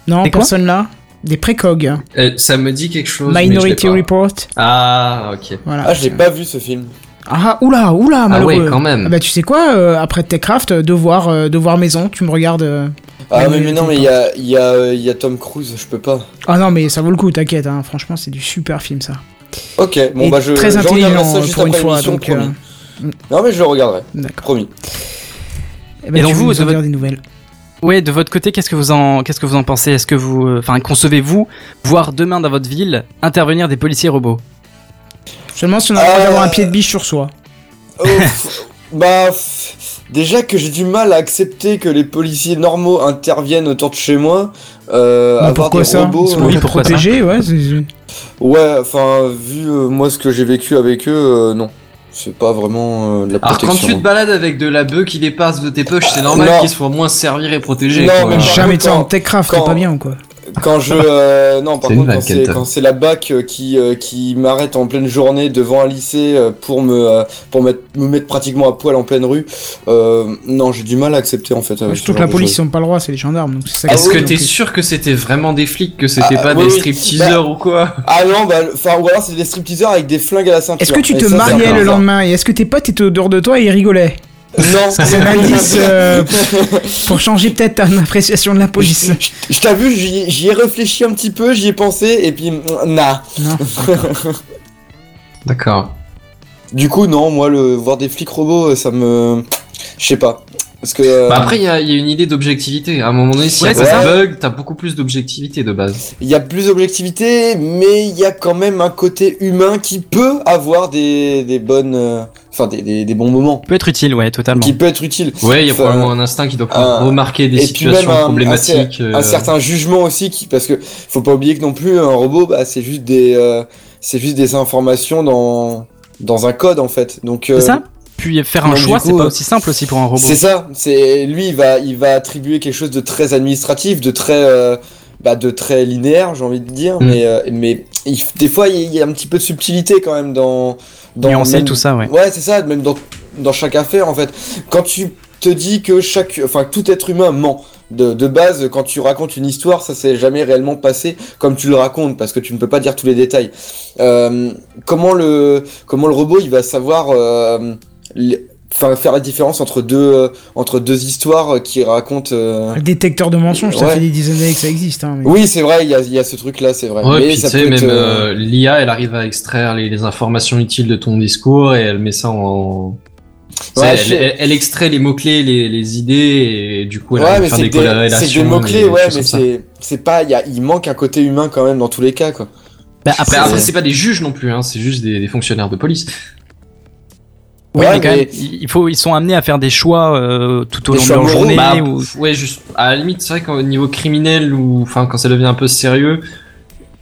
Non, Des personne là? Des précogs. Euh, ça me dit quelque chose. mais je l'ai Minority pas. Report. Ah, ok. Voilà. Ah, j'ai pas vu ce film. Ah, oula, oula, Ah malheureux. ouais, quand même. Ah bah tu sais quoi, euh, après Techcraft, euh, devoir, euh, devoir maison, tu me regardes. euh. Ah mais, mais mais non mais il y a il y a euh, il y a Tom Cruise, je peux pas. Ah non mais ça vaut le coup, t'inquiète, hein. franchement c'est du super film ça. Ok, bon Et bah je très intelligent ça euh, juste pour une fois, donc promis. euh, Non mais je le regarderai, d'accord. promis. Eh ben, Et donc vous, dire votre- des nouvelles. Ouais, de votre côté, qu'est-ce que vous en, qu'est-ce que vous en pensez? Est-ce que vous, euh, enfin, concevez-vous voir demain dans votre ville intervenir des policiers robots? Seulement si on a le droit Euh, d'avoir un pied de biche sur soi. Bah, déjà que j'ai du mal à accepter que les policiers normaux interviennent autour de chez moi. Euh, Bah, avoir pourquoi des ça? robots, Ils sont euh, Oui, pour pourquoi ça? protéger, ouais. c'est- Ouais, enfin, vu euh, moi ce que j'ai vécu avec eux, euh, non. C'est pas vraiment euh, de la Alors protection. quand tu te balades avec de la bœuf qui dépasse de tes poches, c'est normal Non. qu'ils se soient moins servir et protéger. Non, quoi. mais Jamais de ça en quand- Techcraft, t'es quand- pas bien ou quoi Quand je euh, non par contre quand c'est Kenton. quand c'est la BAC euh, qui euh, qui m'arrête en pleine journée devant un lycée euh, pour me euh, pour mettre, me mettre pratiquement à poil en pleine rue, euh, non j'ai du mal à accepter en fait. euh, Surtout que la police, ils ont pas le droit, c'est les gendarmes. Donc c'est ça Ah Est-ce oui, que t'es sûr que c'était vraiment des flics, que c'était Ah, pas oui, des stripteaseurs ou quoi Ah non bah enfin ou alors c'est des stripteaseurs avec des flingues à la ceinture. Est-ce que tu te mariais le lendemain et est-ce que tes potes étaient au dehors de toi et ils rigolaient? Non. C'est un indice euh, pour changer peut-être ton appréciation de la police. Je- Je t'avoue, j'y j'y ai réfléchi un petit peu, j'y ai pensé, et puis, mm, nah. Non. D'accord. Du coup, non, moi, le voir des flics robots, euh, ça me. Je sais pas. Parce que. euh, Bah après, il y a, il y a une idée d'objectivité. À un moment donné, y a Ouais, bug, t'as beaucoup plus d'objectivité de base. Il y a plus d'objectivité, mais il y a quand même un côté humain qui peut avoir des, des bonnes. Enfin, des, des, des bons moments. Peut être utile, ouais, totalement. Qui peut être utile. Ouais, il y a Enfin, probablement un instinct qui doit pouvoir un- remarquer des et puis situations même un- problématiques. Un euh, certain jugement aussi, qui, parce que faut pas oublier que non plus, un robot, bah, c'est juste des. euh, c'est juste des informations dans, dans un code en fait. Donc, euh, C'est ça? Puis faire un choix, c'est pas euh, aussi simple aussi pour un robot. C'est ça, c'est lui il va il va attribuer quelque chose de très administratif, de très euh, bah, de très linéaire, j'ai envie de dire, Mm. mais euh, mais il- des fois il y a un petit peu de subtilité quand même dans dans Nuancer même- tout ça, ouais. Ouais, c'est ça, même dans dans chaque affaire en fait. Quand tu te dis que chaque enfin tout être humain ment de, de base, quand tu racontes une histoire, ça s'est jamais réellement passé comme tu le racontes, parce que tu ne peux pas dire tous les détails. Euh, comment le comment le robot il va savoir euh, les- enfin, faire la différence entre deux euh, entre deux histoires qui racontent. euh, Le détecteur de mensonges, ça Ouais. fait des dizaines d'années que ça existe. Hein, mais- Oui, c'est vrai, il y a, il y a ce truc-là, c'est vrai. Ouais, Mais puis tu ça sais, peut même être, euh, euh, l'IA, elle arrive à extraire les, les informations utiles de ton discours et elle met ça en. Ouais, elle, elle- elle extrait les mots-cts, les, les idées, et du coup, elle Ouais, arrive mais à faire c'est des des, des mots-clés, et des ouais, mais ça. c'est, c'est pas, il y a, il manque un côté humain quand même dans tous les cas, quoi. Bah, Après, après, c'est pas des juges non plus, hein, c'est juste des, des fonctionnaires de police. Oui, Ouais, mais quand mais- même, il faut, ils sont amenés à faire des choix euh, tout au Des long de leur journée. Bah, ou... Ouais, juste, à la limite, c'est vrai qu'au niveau criminel ou, enfin, quand ça devient un peu sérieux,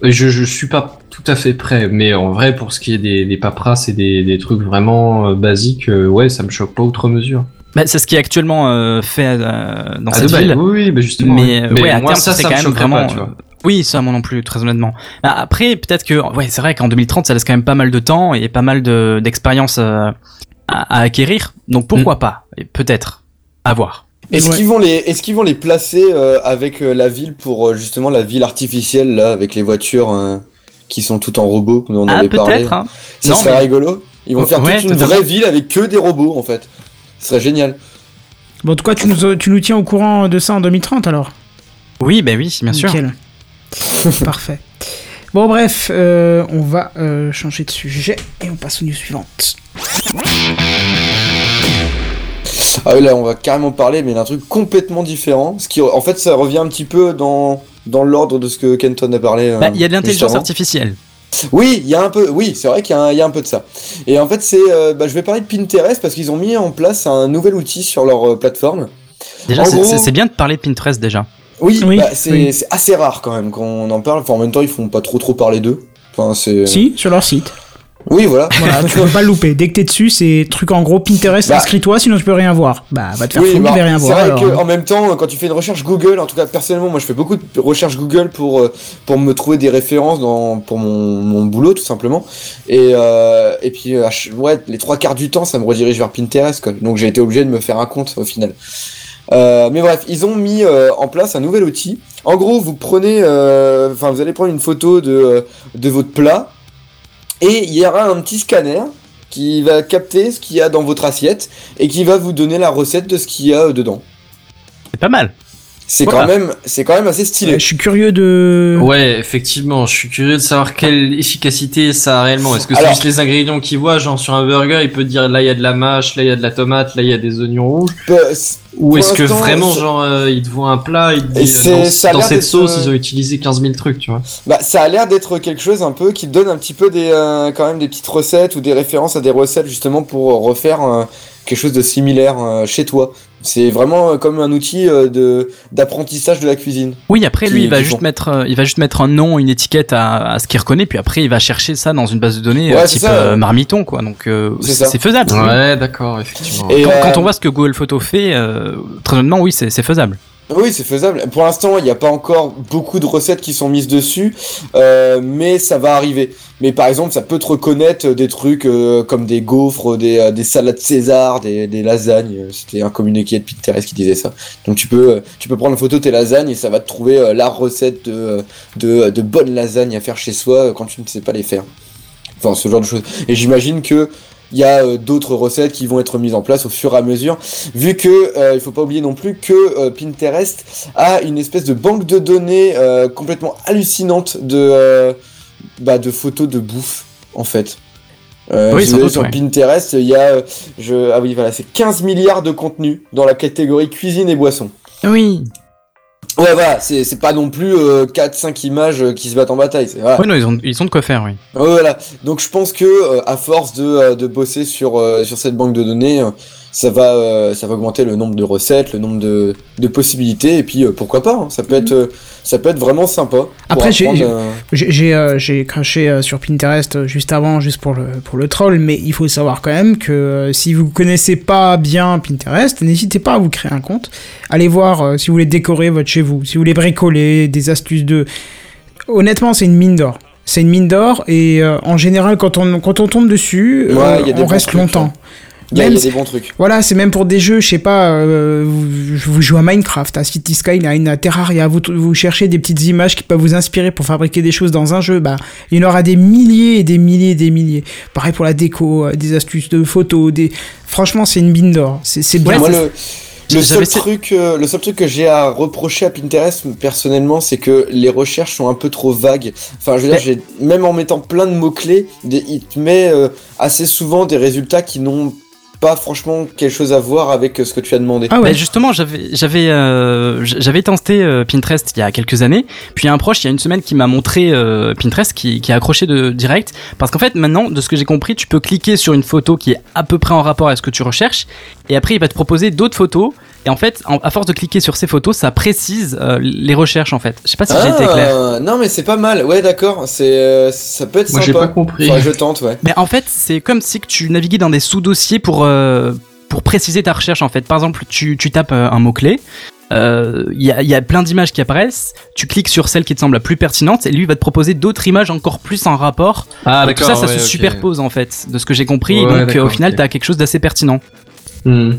je, je suis pas tout à fait prêt. Mais en vrai, pour ce qui est des, des paperasses et des, des trucs vraiment euh, basiques, euh, ouais, ça me choque pas outre mesure. Bah, c'est ce qui est actuellement euh, fait dans Ah, cette ville. oui, oui, justement. Mais, ouais, à moi, terme, ça, c'est ça quand me même vraiment, pas, tu vois. Oui, ça moi non plus, très honnêtement. Bah, après, peut-être que, ouais, c'est vrai qu'en 2030, ça laisse quand même pas mal de temps et pas mal de d'expérience à, à acquérir. Donc Mm. pourquoi pas Et Peut-être. À voir. Est-ce Ouais. qu'ils vont les, est-ce qu'ils vont les placer euh, avec euh, la ville pour euh, justement la ville artificielle là, avec les voitures euh, qui sont toutes en robots, comme on Ah, avait parlé? peut-être. Hein. Ça Non, serait mais- rigolo. Ils vont faire Ouais, toute une vraie ville avec que des robots en fait. Ce serait génial. Bon, en tout cas, tu nous, tu nous tiens au courant de ça en 2030 alors Oui, bah oui, bien sûr. Nickel. Parfait. Bon, bref, euh, on va euh, changer de sujet et on passe aux news suivantes. Ah oui, là, on va carrément parler, mais d'un truc complètement différent. Ce qui, en fait, ça revient un petit peu dans, dans l'ordre de ce que Kenton a parlé. euh, Bah, Il y a de l'intelligence artificielle. Oui, il y a un peu, oui, c'est vrai qu'il y, a un- il y a un peu de ça. Et en fait, c'est, euh, bah, je vais parler de Pinterest parce qu'ils ont mis en place un nouvel outil sur leur euh, plateforme. Déjà, c'est bien de parler de Pinterest déjà. Oui, Oui, bah, c'est oui. c'est assez rare quand même qu'on en parle. Enfin, en même temps, ils font pas trop trop parler d'eux. Enfin, c'est. Si, sur leur site. Oui, voilà. Voilà, tu peux pas le louper. Dès que t'es dessus, c'est truc en gros Pinterest, Bah. inscris-toi, sinon tu peux rien voir. Bah, va te faire Oui, foutre, bah, tu vas rien c'est voir. vrai alors. hein. qu'en même temps, quand tu fais une recherche Google, en tout cas personnellement, moi je fais beaucoup de recherches Google pour, euh, pour me trouver des références dans, pour mon, mon boulot tout simplement. Et, euh, et puis, euh, ouais, les trois quarts du temps, ça me redirige vers Pinterest. Quoi. Donc j'ai été obligé de me faire un compte au final. Euh, mais bref, ils ont mis euh, en place un nouvel outil. En gros, vous prenez, euh, enfin, vous allez prendre une photo de, de votre plat et il y aura un petit scanner qui va capter ce qu'il y a dans votre assiette et qui va vous donner la recette de ce qu'il y a euh, dedans. C'est pas mal. C'est Voilà. quand même, c'est quand même assez stylé. Ouais, je suis curieux de. Ouais, effectivement, je suis curieux de savoir quelle efficacité ça a réellement. Est-ce que c'est Alors- juste les ingrédients qu'il voit, genre sur un burger, il peut dire là il y a de la mâche, là il y a de la tomate, là il y a des oignons rouges Ou est-ce que vraiment, genre, euh, il te voit un plat, il te dit euh, dans, cette d'être, sauce, euh, ils ont utilisé 15 000 trucs, tu vois. Bah, ça a l'air d'être quelque chose un peu qui te donne un petit peu des, euh, quand même des petites recettes ou des références à des recettes justement pour refaire euh, quelque chose de similaire euh, chez toi. C'est vraiment euh, comme un outil euh, de d'apprentissage de la cuisine. Oui, après lui, il va juste font. mettre, euh, il va juste mettre un nom, une étiquette à, à ce qu'il reconnaît, puis après il va chercher ça dans une base de données Ouais, type ça. euh, marmiton, quoi. Donc euh, C'est c'est ça. c'est faisable. Ouais, d'accord, effectivement. Et, Quand, euh, quand on voit ce que Google Photo fait, euh, très honnêtement, oui, c'est c'est faisable. Oui, c'est faisable. Pour l'instant, il n'y a pas encore beaucoup de recettes qui sont mises dessus, euh, mais ça va arriver. Mais par exemple, ça peut te reconnaître des trucs euh, comme des gaufres, des, euh, des salades César, des, des lasagnes. C'était un communiqué de Pinterest qui disait ça. Donc tu peux, euh, tu peux prendre une photo tes lasagnes et ça va te trouver euh, la recette de, de, de bonnes lasagnes à faire chez soi euh, quand tu ne sais pas les faire. Enfin, ce genre de choses. Et j'imagine que il y a euh, d'autres recettes qui vont être mises en place au fur et à mesure, vu que euh, il faut pas oublier non plus que euh, Pinterest a une espèce de banque de données complètement hallucinante de bah, de photos de bouffe en fait. Euh, Oui, doute, sur ouais. Pinterest, il y a je ah oui voilà, c'est 15 milliards de contenus dans la catégorie cuisine et boisson. Oui. Ouais voilà, c'est c'est pas non plus 4 5 images euh, qui se battent en bataille, c'est voilà. Oui, non, ils ont, ils ont de quoi faire, oui. Ouais, voilà. Donc je pense que euh, à force de, euh, de bosser sur, euh, sur cette banque de données, euh, ça va euh, ça va augmenter le nombre de recettes, le nombre de, de possibilités et puis euh, pourquoi pas. hein, ça peut être euh, ça peut être vraiment sympa. Après, j'ai- j'ai- craché sur Pinterest juste avant, juste pour le, pour le troll, mais il faut savoir quand même que si vous connaissez pas bien Pinterest, n'hésitez pas à vous créer un compte. Allez voir si vous voulez décorer votre chez vous, si vous voulez bricoler, des astuces de... Honnêtement, c'est une mine d'or. C'est une mine d'or et en général, quand on, quand on tombe dessus, Ouais, on reste trucs, longtemps. Ouais. il y a, y des bons trucs. Voilà, c'est même pour des jeux, je sais pas, euh, vous, vous jouez à Minecraft, à City Skyline, à Terraria, vous, vous cherchez des petites images qui peuvent vous inspirer pour fabriquer des choses dans un jeu, bah, il y en aura des milliers et des milliers et des milliers. Pareil pour la déco, euh, des astuces de photos, des... Franchement, c'est une mine d'or. C'est c'est bien. Moi, le, le seul truc, euh, le seul truc que j'ai à reprocher à Pinterest personnellement, c'est que les recherches sont un peu trop vagues. Enfin, je veux dire, même en mettant plein de mots clés, il te met euh, assez souvent des résultats qui n'ont pas franchement quelque chose à voir avec euh, ce que tu as demandé. Ah ouais. Bah, justement, j'avais j'avais euh, j'avais tenté euh, Pinterest il y a quelques années. Puis un proche il y a une semaine qui m'a montré euh, Pinterest qui, qui a accroché de direct parce qu'en fait maintenant de ce que j'ai compris, tu peux cliquer sur une photo qui est à peu près en rapport avec ce que tu recherches et après il va te proposer d'autres photos et en fait en- à force de cliquer sur ces photos, ça précise euh, les recherches en fait. Je sais pas si j'ai été clair. Ah, non mais c'est pas mal. Ouais, d'accord. C'est euh, ça peut être Moi, sympa. j'ai pas compris. Que je tente, ouais. Mais en fait, c'est comme si que tu naviguais dans des sous-dossiers pour, euh, pour préciser ta recherche en fait. Par exemple, tu, tu tapes un mot-clé, euh, il y, a, il y a plein d'images qui apparaissent, tu cliques sur celle qui te semble la plus pertinente et lui va te proposer d'autres images encore plus en rapport. Ah, Donc tout ça, ça se superpose en fait, de ce que j'ai compris. Ouais, donc euh, au final, ok. t'as quelque chose d'assez pertinent. Hmm.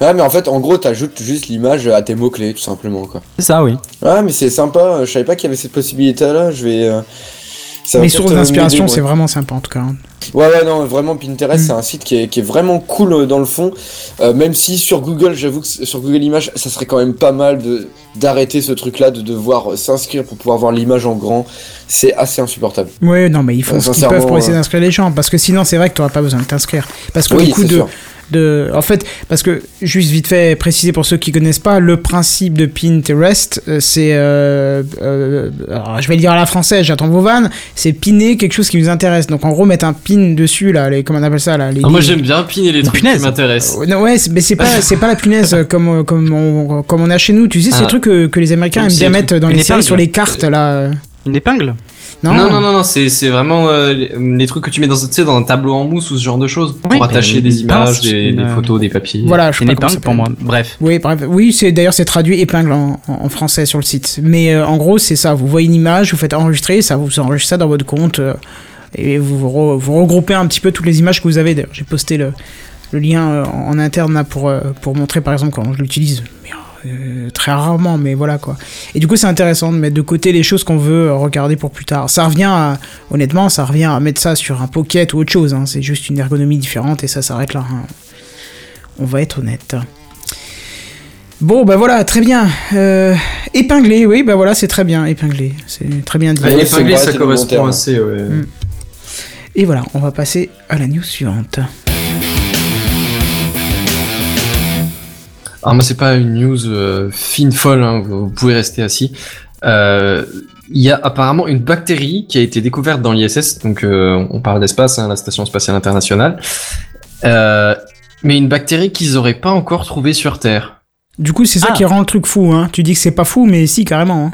Ah, mais en fait, en gros, t'ajoutes juste l'image à tes mots clés, tout simplement, quoi. C'est ça, oui. Ah, mais c'est sympa. Je savais pas qu'il y avait cette possibilité-là. Je vais. euh, Les peut-être, sources euh, d'inspiration, c'est ouais. vraiment sympa en tout cas. hein. Ouais, ouais, non, vraiment, Pinterest, Mm. c'est un site qui est, qui est vraiment cool euh, dans le fond. Euh, même si sur Google, j'avoue que sur Google Images, ça serait quand même pas mal de d'arrêter ce truc-là, de devoir euh, s'inscrire pour pouvoir voir l'image en grand. C'est assez insupportable. Ouais, non, mais ils font Euh, ce qu'ils sincèrement, peuvent pour essayer euh, d'inscrire les gens, parce que sinon, c'est vrai que t'auras pas besoin de t'inscrire. Parce que Oui, du coup, c'est de, de, en fait, parce que juste vite fait préciser pour ceux qui connaissent pas, le principe de Pinterest, c'est, euh, euh, alors, je vais le dire à la française, j'attends vos vannes, c'est piner quelque chose qui vous intéresse. Donc en gros, mettre un pin dessus là, les, comment on appelle ça là, les Ah, moi, j'aime bien piner les trucs punaise. qui m'intéressent. Ouais, non, mais c'est pas, c'est pas la punaise comme, comme, on, comme on a chez nous. Tu sais, c'est Ah. les trucs que, que les Américains aiment bien mettre dans une les séries épingle. sur les cartes là. Une épingle Non, Non, non, non, non, c'est c'est vraiment euh, les, trucs que tu mets dans, tu sais, dans un tableau en mousse ou ce genre de choses pour Oui, attacher des images, des, une, des euh, photos, des papiers. Voilà, je sais Une épingle pour moi. Bref. Oui, bref, oui, c'est d'ailleurs c'est traduit épingle en, français sur le site. Mais euh, en gros, c'est ça. Vous voyez une image, vous faites enregistrer, ça vous enregistre ça dans votre compte euh, et vous vous, re- vous regroupez un petit peu toutes les images que vous avez. D'ailleurs, j'ai posté le, le lien euh, en interne là pour euh, pour montrer par exemple comment je l'utilise. Mais, euh, très rarement, mais voilà quoi. Et du coup, c'est intéressant de mettre de côté les choses qu'on veut regarder pour plus tard. Ça revient, à, honnêtement, ça revient à mettre ça sur un pocket ou autre chose. hein. C'est juste une ergonomie différente et ça s'arrête là. hein. On va être honnête. Bon, bah voilà, très bien. Euh, épinglé, oui, bah voilà, c'est très bien, épinglé. C'est très bien dit. C'est épinglé, ça correspond assez, ouais. Mm. Et voilà, on va passer à la news suivante. Alors moi c'est pas une news euh, fine folle, hein, vous, vous pouvez rester assis. Euh, Il y a apparemment une bactérie qui a été découverte dans l'ISS, donc euh, on parle d'espace, hein, la station spatiale internationale, euh, mais une bactérie qu'ils auraient pas encore trouvée sur Terre. Du coup, c'est ça Ah. qui rend le truc fou, hein. Tu dis que c'est pas fou, mais si, carrément. hein.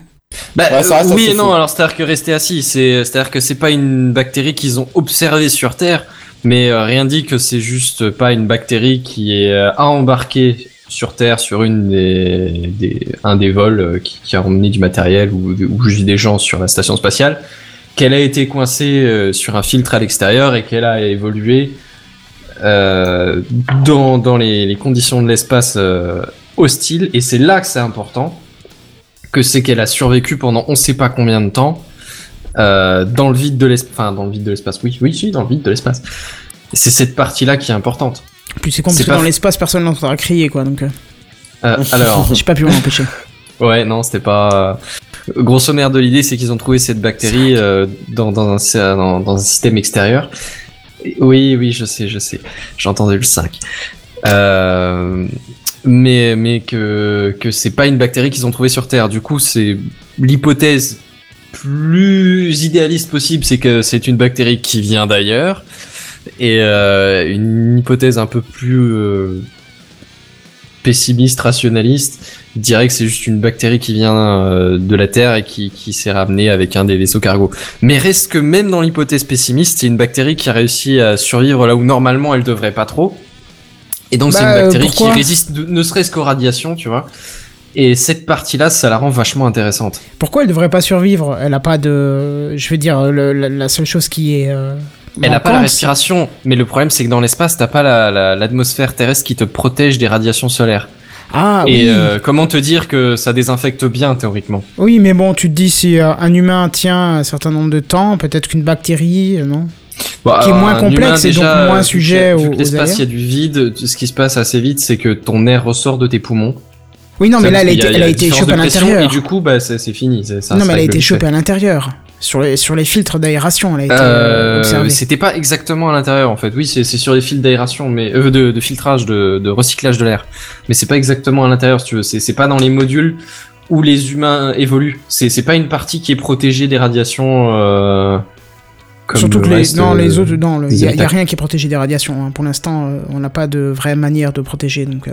Bah, Ouais, ça reste oui et non, fou. alors c'est-à-dire que rester assis, c'est, c'est-à-dire que c'est pas une bactérie qu'ils ont observée sur Terre, mais rien dit que c'est juste pas une bactérie qui est à embarquer sur Terre sur un des vols euh, qui, a emmené du matériel ou, juste des gens sur la station spatiale, qu'elle a été coincée euh, sur un filtre à l'extérieur et qu'elle a évolué euh, dans, les, conditions de l'espace euh, hostile et c'est là que c'est important que c'est qu'elle a survécu pendant on sait pas combien de temps dans le vide de l'espace. Enfin, dans le vide de l'espace. Oui, oui, si, dans le vide de l'espace. C'est cette partie-là qui est importante. Plus, c'est con parce C'est que pas dans l'espace, personne n'entendra crier, quoi. Donc, euh, Euh, alors, j'ai pas pu m'en empêcher. ouais, non, c'était pas. Grosso merdo, l'idée, c'est qu'ils ont trouvé cette bactérie euh, dans, dans, un, dans, dans un système extérieur. Oui, oui, je sais, je sais. J'ai entendu le 5. Euh, mais mais que, que c'est pas une bactérie qu'ils ont trouvée sur Terre. Du coup, c'est l'hypothèse plus idéaliste possible, c'est que c'est une bactérie qui vient d'ailleurs. Et euh, une hypothèse un peu plus euh, pessimiste, rationaliste, dirait que c'est juste une bactérie qui vient euh, de la Terre et qui, qui s'est ramenée avec un des vaisseaux cargo. Mais reste que même dans l'hypothèse pessimiste, c'est une bactérie qui a réussi à survivre là où normalement elle devrait pas trop. Et donc c'est Bah, une euh, bactérie qui résiste de- ne serait-ce qu'aux radiations, tu vois. Et cette partie-là, ça la rend vachement intéressante. Pourquoi elle devrait pas survivre? Elle a pas de. Je veux dire, le- la, la seule chose qui est. euh, Elle a pas la respiration, mais le problème c'est que dans l'espace, t'as pas la- la- l'atmosphère terrestre qui te protège des radiations solaires. Ah Et oui. euh, comment te dire que ça désinfecte bien théoriquement? Oui, mais bon, tu te dis si euh, un humain tient un certain nombre de temps, peut-être qu'une bactérie, euh, non? Bah, Qui est moins complexe et donc déjà, moins vu que- sujet aux l'espace, il y a du vide. Ce qui se passe assez vite, c'est que ton air ressort de tes poumons. Oui, non, mais là, elle a été, elle a été chopée à l'intérieur. Et du coup, bah, c'est c'est fini. c'est- ça Non, mais elle a été chopée à l'intérieur. Sur les, sur les filtres d'aération, elle a été euh, Euh, observée. C'était pas exactement à l'intérieur en fait. Oui, c'est sur les fils d'aération, mais euh, de, de filtrage, de, de recyclage de l'air. Mais c'est pas exactement à l'intérieur, si tu veux. C'est pas dans les modules où les humains évoluent. C'est pas une partie qui est protégée des radiations. Euh, comme Surtout le que les, non, les autres, non, il n'y a, y a habitacles. rien qui est protégé des radiations. hein. Pour l'instant, on n'a pas de vraie manière de protéger. Donc.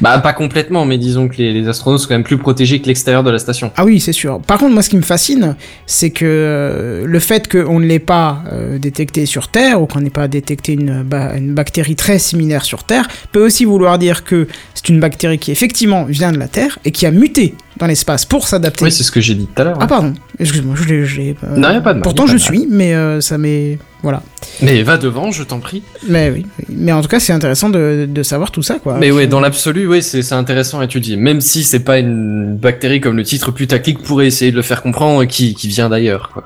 Bah pas complètement, mais disons que les, les astronautes sont quand même plus protégés que l'extérieur de la station. Ah oui, c'est sûr. Par contre, moi, ce qui me fascine, c'est que euh, le fait qu'on ne l'ait pas euh, détecté sur Terre, ou qu'on n'ait pas détecté une, ba- une bactérie très similaire sur Terre, peut aussi vouloir dire que c'est une bactérie qui effectivement vient de la Terre et qui a muté dans l'espace pour s'adapter. Oui, c'est ce que j'ai dit tout à l'heure. ah pardon, excuse-moi, je l'ai... euh, Non, y a pas de mal, Pourtant, y a pas je mal. suis, mais euh, ça m'est... Voilà. Mais va devant, je t'en prie. Mais oui, oui. mais en tout cas, c'est intéressant de, de savoir tout ça, quoi. Mais ouais, dans l'absolu, oui, c'est intéressant à étudier. Même si c'est pas une bactérie comme le titre putaclic pourrait essayer de le faire comprendre, qui, qui vient d'ailleurs.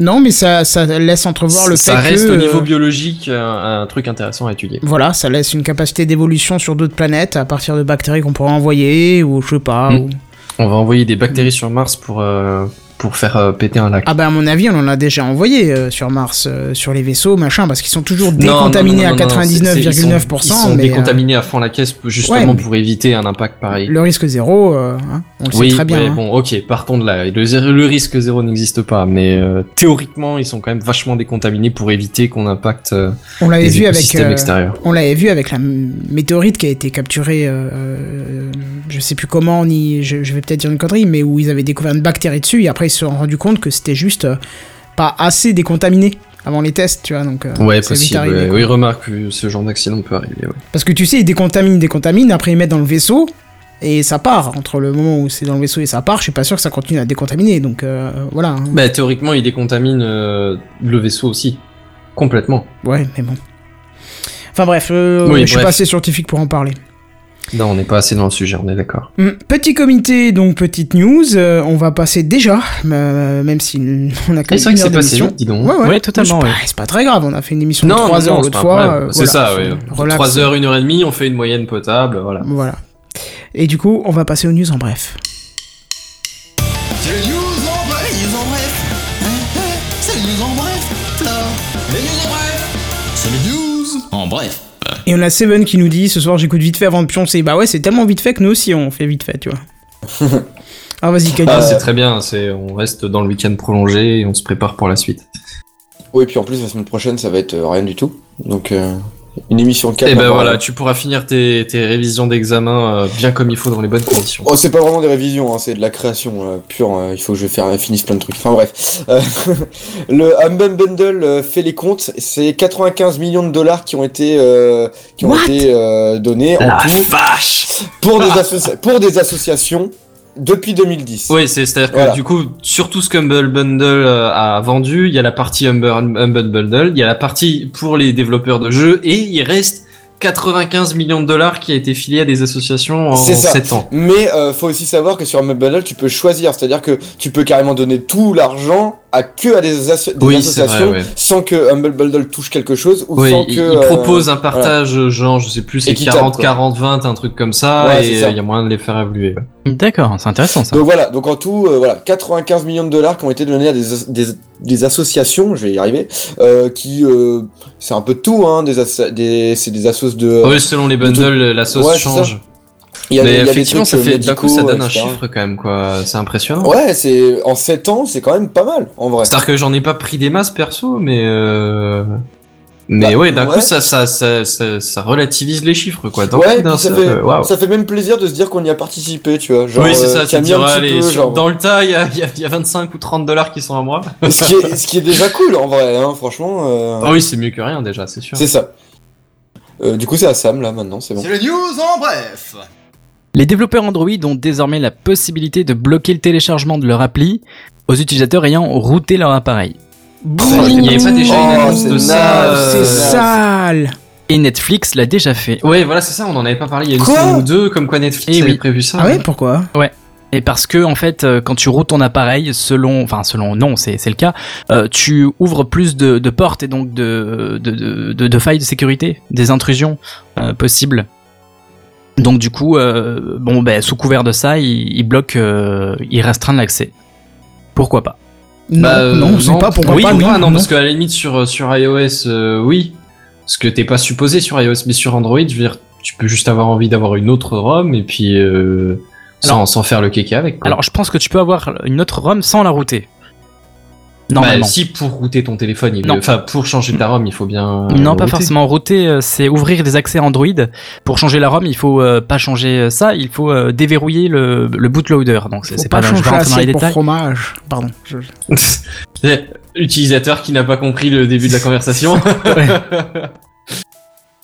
Non, mais ça, ça laisse entrevoir le ça fait reste que... au niveau euh, biologique un, un truc intéressant à étudier. Voilà, ça laisse une capacité d'évolution sur d'autres planètes à partir de bactéries qu'on pourrait envoyer, ou je sais pas. Mm. ou- On va envoyer des bactéries sur Mars pour euh, pour faire euh, péter un lac. Ah bah à mon avis, on en a déjà envoyé euh, sur Mars, euh, sur les vaisseaux, machin, parce qu'ils sont toujours décontaminés non, non, non, à c'est- c'est- ils sont- 99,9%, Ils sont mais décontaminés à fond la caisse justement Ouais, pour éviter un impact pareil. le risque zéro, hein, on le oui, sait très bien. ouais, hein. bon, ok, partons de là. Le, risque zéro n'existe pas, mais théoriquement, ils sont quand même vachement décontaminés pour éviter qu'on impacte On l'avait les vu avec, extérieurs. on l'avait vu avec la météorite qui a été capturée, je sais plus comment, ni je, je vais peut-être dire une connerie, mais où ils avaient découvert une bactérie dessus et après ils se sont rendus compte que c'était juste euh, pas assez décontaminé avant les tests, tu vois. Donc euh, Ouais, possible. arrivé, ouais. quoi. Oui, remarque, que ce genre d'accident peut arriver. ouais. Parce que tu sais, ils décontaminent, décontaminent, après ils mettent dans le vaisseau et ça part. Entre le moment où c'est dans le vaisseau et ça part, je suis pas sûr que ça continue à décontaminer. Donc euh, voilà. hein. Bah, théoriquement, il décontamine euh, le vaisseau aussi. Complètement. Ouais, mais bon. Enfin bref, euh, Oui, je suis pas assez scientifique pour en parler. Non, on n'est pas assez dans le sujet, on est d'accord. Hmm, Petit comité, donc petite news. euh, on va passer déjà, euh, même si on a que Et c'est vrai que c'est passé vite, dis donc. Ouais, ouais. Ouais, totalement, C'est pas, ouais. c'est pas très grave, on a fait une émission de Non, 3 non, heures c'est l'autre fois. euh, c'est voilà, ça, ouais. relax. 3 heures, 1 heure et demie, on fait une moyenne potable, voilà. Voilà. Et du coup, on va passer aux news en bref. C'est les news en bref. Les news en bref. C'est les news en bref. Les news en bref. C'est les news en bref. Et on a Seven qui nous dit ce soir j'écoute vite fait avant de pioncer. Bah ouais, c'est tellement vite fait que nous aussi on fait vite fait, tu vois. Alors vas-y. Ah, c'est très bien, c'est, on reste dans le week-end prolongé et on se prépare pour la suite. Oui, et puis en plus, la semaine prochaine, ça va être euh, rien du tout. Donc, euh, une émission calme. Et ben voilà, tu pourras finir tes, tes révisions d'examen euh, bien comme il faut dans les bonnes conditions. Oh, c'est pas vraiment des révisions, hein, c'est de la création euh, pure. euh, il faut que je faire, finisse plein de trucs. Enfin bref. Euh, le Humble Bundle euh, fait les comptes. C'est 95 millions de dollars qui ont été, euh, qui ont What? été euh, donnés en La tout vache pour des, pour des associations depuis 2010. Oui, c'est, c'est-à-dire que du coup, sur tout ce qu'Humble Bundle euh, a vendu, il y a la partie Humble, Humble Bundle, il y a la partie pour les développeurs de jeux, et il reste 95 millions de dollars qui a été filé à des associations en C'est ça. 7 ans. Mais euh, faut aussi savoir que sur Humble Bundle, tu peux choisir, c'est-à-dire que tu peux carrément donner tout l'argent à que à des, asso- des Oui, c'est associations vrai, ouais. sans que Humble Bundle touche quelque chose ou Oui, sans il, que il euh, propose un partage, genre, je sais plus, c'est Équitable, 40, quoi. 40, 20, un truc comme ça, Ouais, et euh, il y a moyen de les faire évoluer. D'accord, c'est intéressant ça. Donc voilà, donc en tout, euh, voilà, 95 millions de dollars qui ont été donnés à des, des, des associations, je vais y arriver, euh, qui, euh, c'est un peu de tout, hein, des, c'est des assos de. oui, selon les bundles, la sauce Ouais, c'est ça. change. Il y a des- Mais il y a des effectivement, trucs, ça euh, fait, d'un coup, ça médicaux, donne un chiffre quand même, quoi. C'est impressionnant. Ouais, c'est en 7 ans, c'est quand même pas mal, en vrai. C'est-à-dire que j'en ai pas pris des masses perso, mais euh... mais Bah, ouais, d'un ouais. coup ça, ça ça, ça ça relativise les chiffres quoi. D'un Ouais, coup, ça, seul, fait, euh, ça fait même plaisir de se dire qu'on y a participé, tu vois. Genre, oui, c'est euh, ça. a Tu diras, petit allez, peu, sur- genre- dans le tas, il y a, il y, a, y a 25 ou 30 dollars qui sont à moi. ce, qui est, ce qui est déjà cool, en vrai, hein, franchement. euh, Ah oui, c'est mieux que rien déjà, c'est sûr. C'est ça. Euh, du coup, c'est à Sam, là, maintenant, c'est bon. C'est les news en bref. Les développeurs Android ont désormais la possibilité de bloquer le téléchargement de leur appli aux utilisateurs ayant routé leur appareil. Il n'y avait pas déjà une Oh, annonce de ça euh, C'est sale Et Netflix l'a déjà fait. Ouais, voilà, c'est ça. On en avait pas parlé il y a une Quoi semaine ou deux, comme quoi Netflix Eh avait oui. prévu ça. Ah ouais, pourquoi Et parce que en fait, euh, quand tu routes ton appareil, selon, enfin selon, non, c'est c'est le cas, euh, tu ouvres plus de, de portes et donc de de, de, de- de failles de sécurité, des intrusions euh, possibles. Donc du coup, euh, bon, ben sous couvert de ça, il, il bloque, euh, il restreint l'accès. Pourquoi pas? Non, Bah, euh, non, c'est pas pourquoi oui, pas. ou non, pas, non, non. parce qu'à la limite sur sur iOS, euh, oui, parce que t'es pas supposé sur iOS, mais sur Android, je veux dire, tu peux juste avoir envie d'avoir une autre ROM et puis euh, sans, Alors- sans faire le kéké avec. Quoi. Alors je pense que tu peux avoir une autre ROM sans la router. Bah, Normalement. si pour router ton téléphone, il enfin pour changer ta ROM, il faut bien. Non, pas forcément. Router, euh, c'est ouvrir des accès Android. Pour changer la ROM, il faut euh, pas changer euh, ça, il faut euh, déverrouiller le, le bootloader. Donc c'est pas pas, je vais changer dans les pour fromage. Pardon. je- Utilisateur qui n'a pas compris le début de la conversation.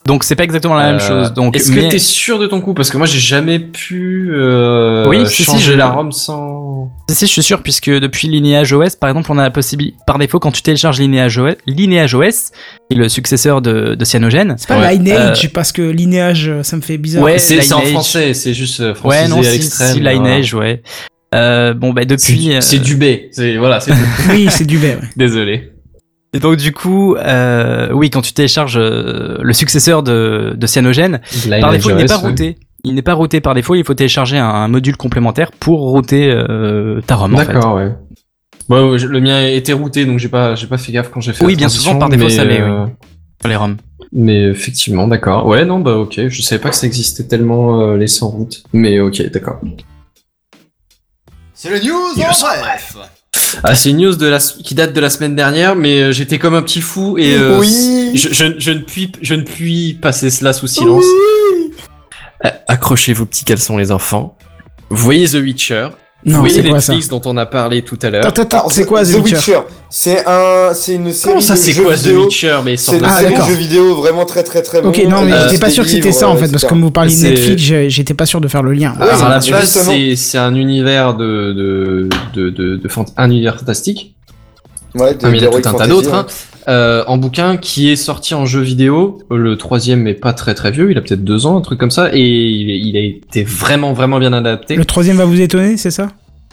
Donc c'est pas exactement la même Euh, chose. Donc est-ce mais- que t'es sûr de ton coup? Parce que moi, j'ai jamais pu euh, Oui, si, si, changer je- la ROM sans. Si, si, je suis sûr, puisque depuis Lineage OS, par exemple, on a la possibilité, par défaut, quand tu télécharges Lineage OS, Lineage OS, qui est le successeur de, de Cyanogen. C'est pas Ouais. Lineage, parce que Lineage, euh, ça me fait bizarre. Ouais, C'est en français, c'est juste euh, Ouais, non, à si, l'extrême. si, Lineage, ouais. Euh, bon, bah, C'est depuis. du- euh, C'est du B. C'est voilà, c'est tout. Oui, c'est du baie, ouais. désolé. Et donc, du coup, euh, oui, quand tu télécharges euh, le successeur de, de Cyanogen, par défaut, il n'est pas routé. Il n'est pas routé par défaut, il faut télécharger un, un module complémentaire pour router euh, ta ROM, en fait. D'accord, ouais. Ouais, ouais, je- le mien était routé, donc j'ai pas, j'ai pas fait gaffe quand j'ai fait. Oui, la bien souvent, par défaut, mais, ça l'est, oui. euh, les ROM. Mais effectivement, d'accord. Ouais, non, bah ok. Je savais pas que ça existait tellement euh, les sans route. Mais ok, d'accord. C'est les news en bref. Ah, c'est une news de la, qui date de la semaine dernière, mais euh, j'étais comme un petit fou et euh, Oui. je, je, je ne puis, je ne puis passer cela sous silence. Euh, accrochez vos petits caleçons, les enfants. Vous voyez The Witcher. Non, voyez c'est quoi ça Netflix dont on a parlé tout à l'heure. Attends, c'est quoi The Witcher C'est un, c'est une série Comment ça, de c'est jeux quoi The vidéo. Witcher Mais C'est une Ah, série de jeux vidéo vraiment très très très bon. Ok, non, mais Euh, j'étais pas sûr que c'était ça en fait, parce que comme vous parliez de Netflix, j'étais pas sûr de faire le lien. Ouais, Alors, à la justement- c'est c'est un univers de de de de, un univers fantastique. Ouais, de- Ah, mais il y en a tout un tas d'autres. Euh, en bouquin qui est sorti en jeu vidéo. Le troisième est pas très très vieux, il a peut-être deux ans, un truc comme ça, et il, il a été vraiment vraiment bien adapté. Le troisième va vous étonner, c'est ça?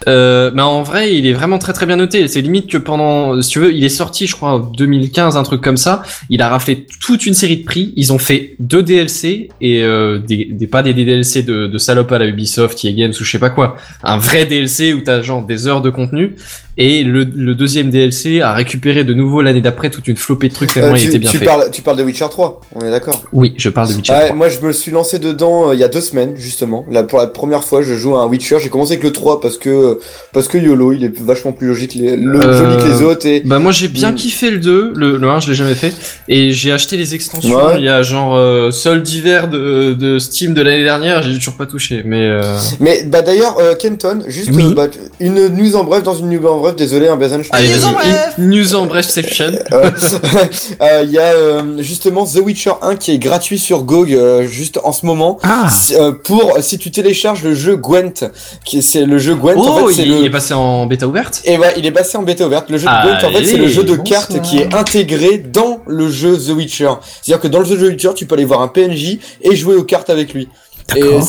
Euh, mais en vrai, il est vraiment très très bien noté. C'est limite que pendant, si tu veux, il est sorti, je crois, en 2015, un truc comme ça. Il a raflé toute une série de prix. Ils ont fait deux DLC et euh, des, des pas des DLC de, de salope à la Ubisoft, EA Games ou je sais pas quoi. Un vrai DLC où t'as genre des heures de contenu. Et le, le deuxième DLC a récupéré de nouveau l'année d'après toute une flopée de trucs tellement Euh, il tu, était bien tu fait. parles, tu parles de Witcher 3, on est d'accord? Oui, je parle de Witcher. Ouais, 3. moi je me suis lancé dedans euh, il y a deux semaines justement. Là pour la première fois je joue à un Witcher. J'ai commencé avec le 3 parce que parce que YOLO il est vachement plus logique les, le, Euh, joli que les autres et Bah moi j'ai bien Mm. kiffé le 2, le, le 1 je l'ai jamais fait, et j'ai acheté les extensions, Ouais. il y a genre euh, solde d'hiver de, de Steam de l'année dernière, j'ai toujours pas touché, mais euh... mais bah d'ailleurs euh, Kenton juste Oui. bah, une news en bref dans une news en bref désolé un te- Allez News en bref. news en bref section. Euh, euh, Il y a euh, justement The Witcher 1 qui est gratuit sur GOG euh, juste en ce moment. Ah, Si- euh, pour si tu télécharges le jeu Gwent, qui c'est le jeu Gwent. en Oh, fait, il, le... il est passé en bêta ouverte Et ouais, il est passé en bêta ouverte. Le jeu de Gwent, en fait, c'est le jeu de cartes qui est intégré dans le jeu The Witcher. C'est-à-dire que dans le jeu The Witcher, tu peux aller voir un PNJ et jouer aux cartes avec lui. Et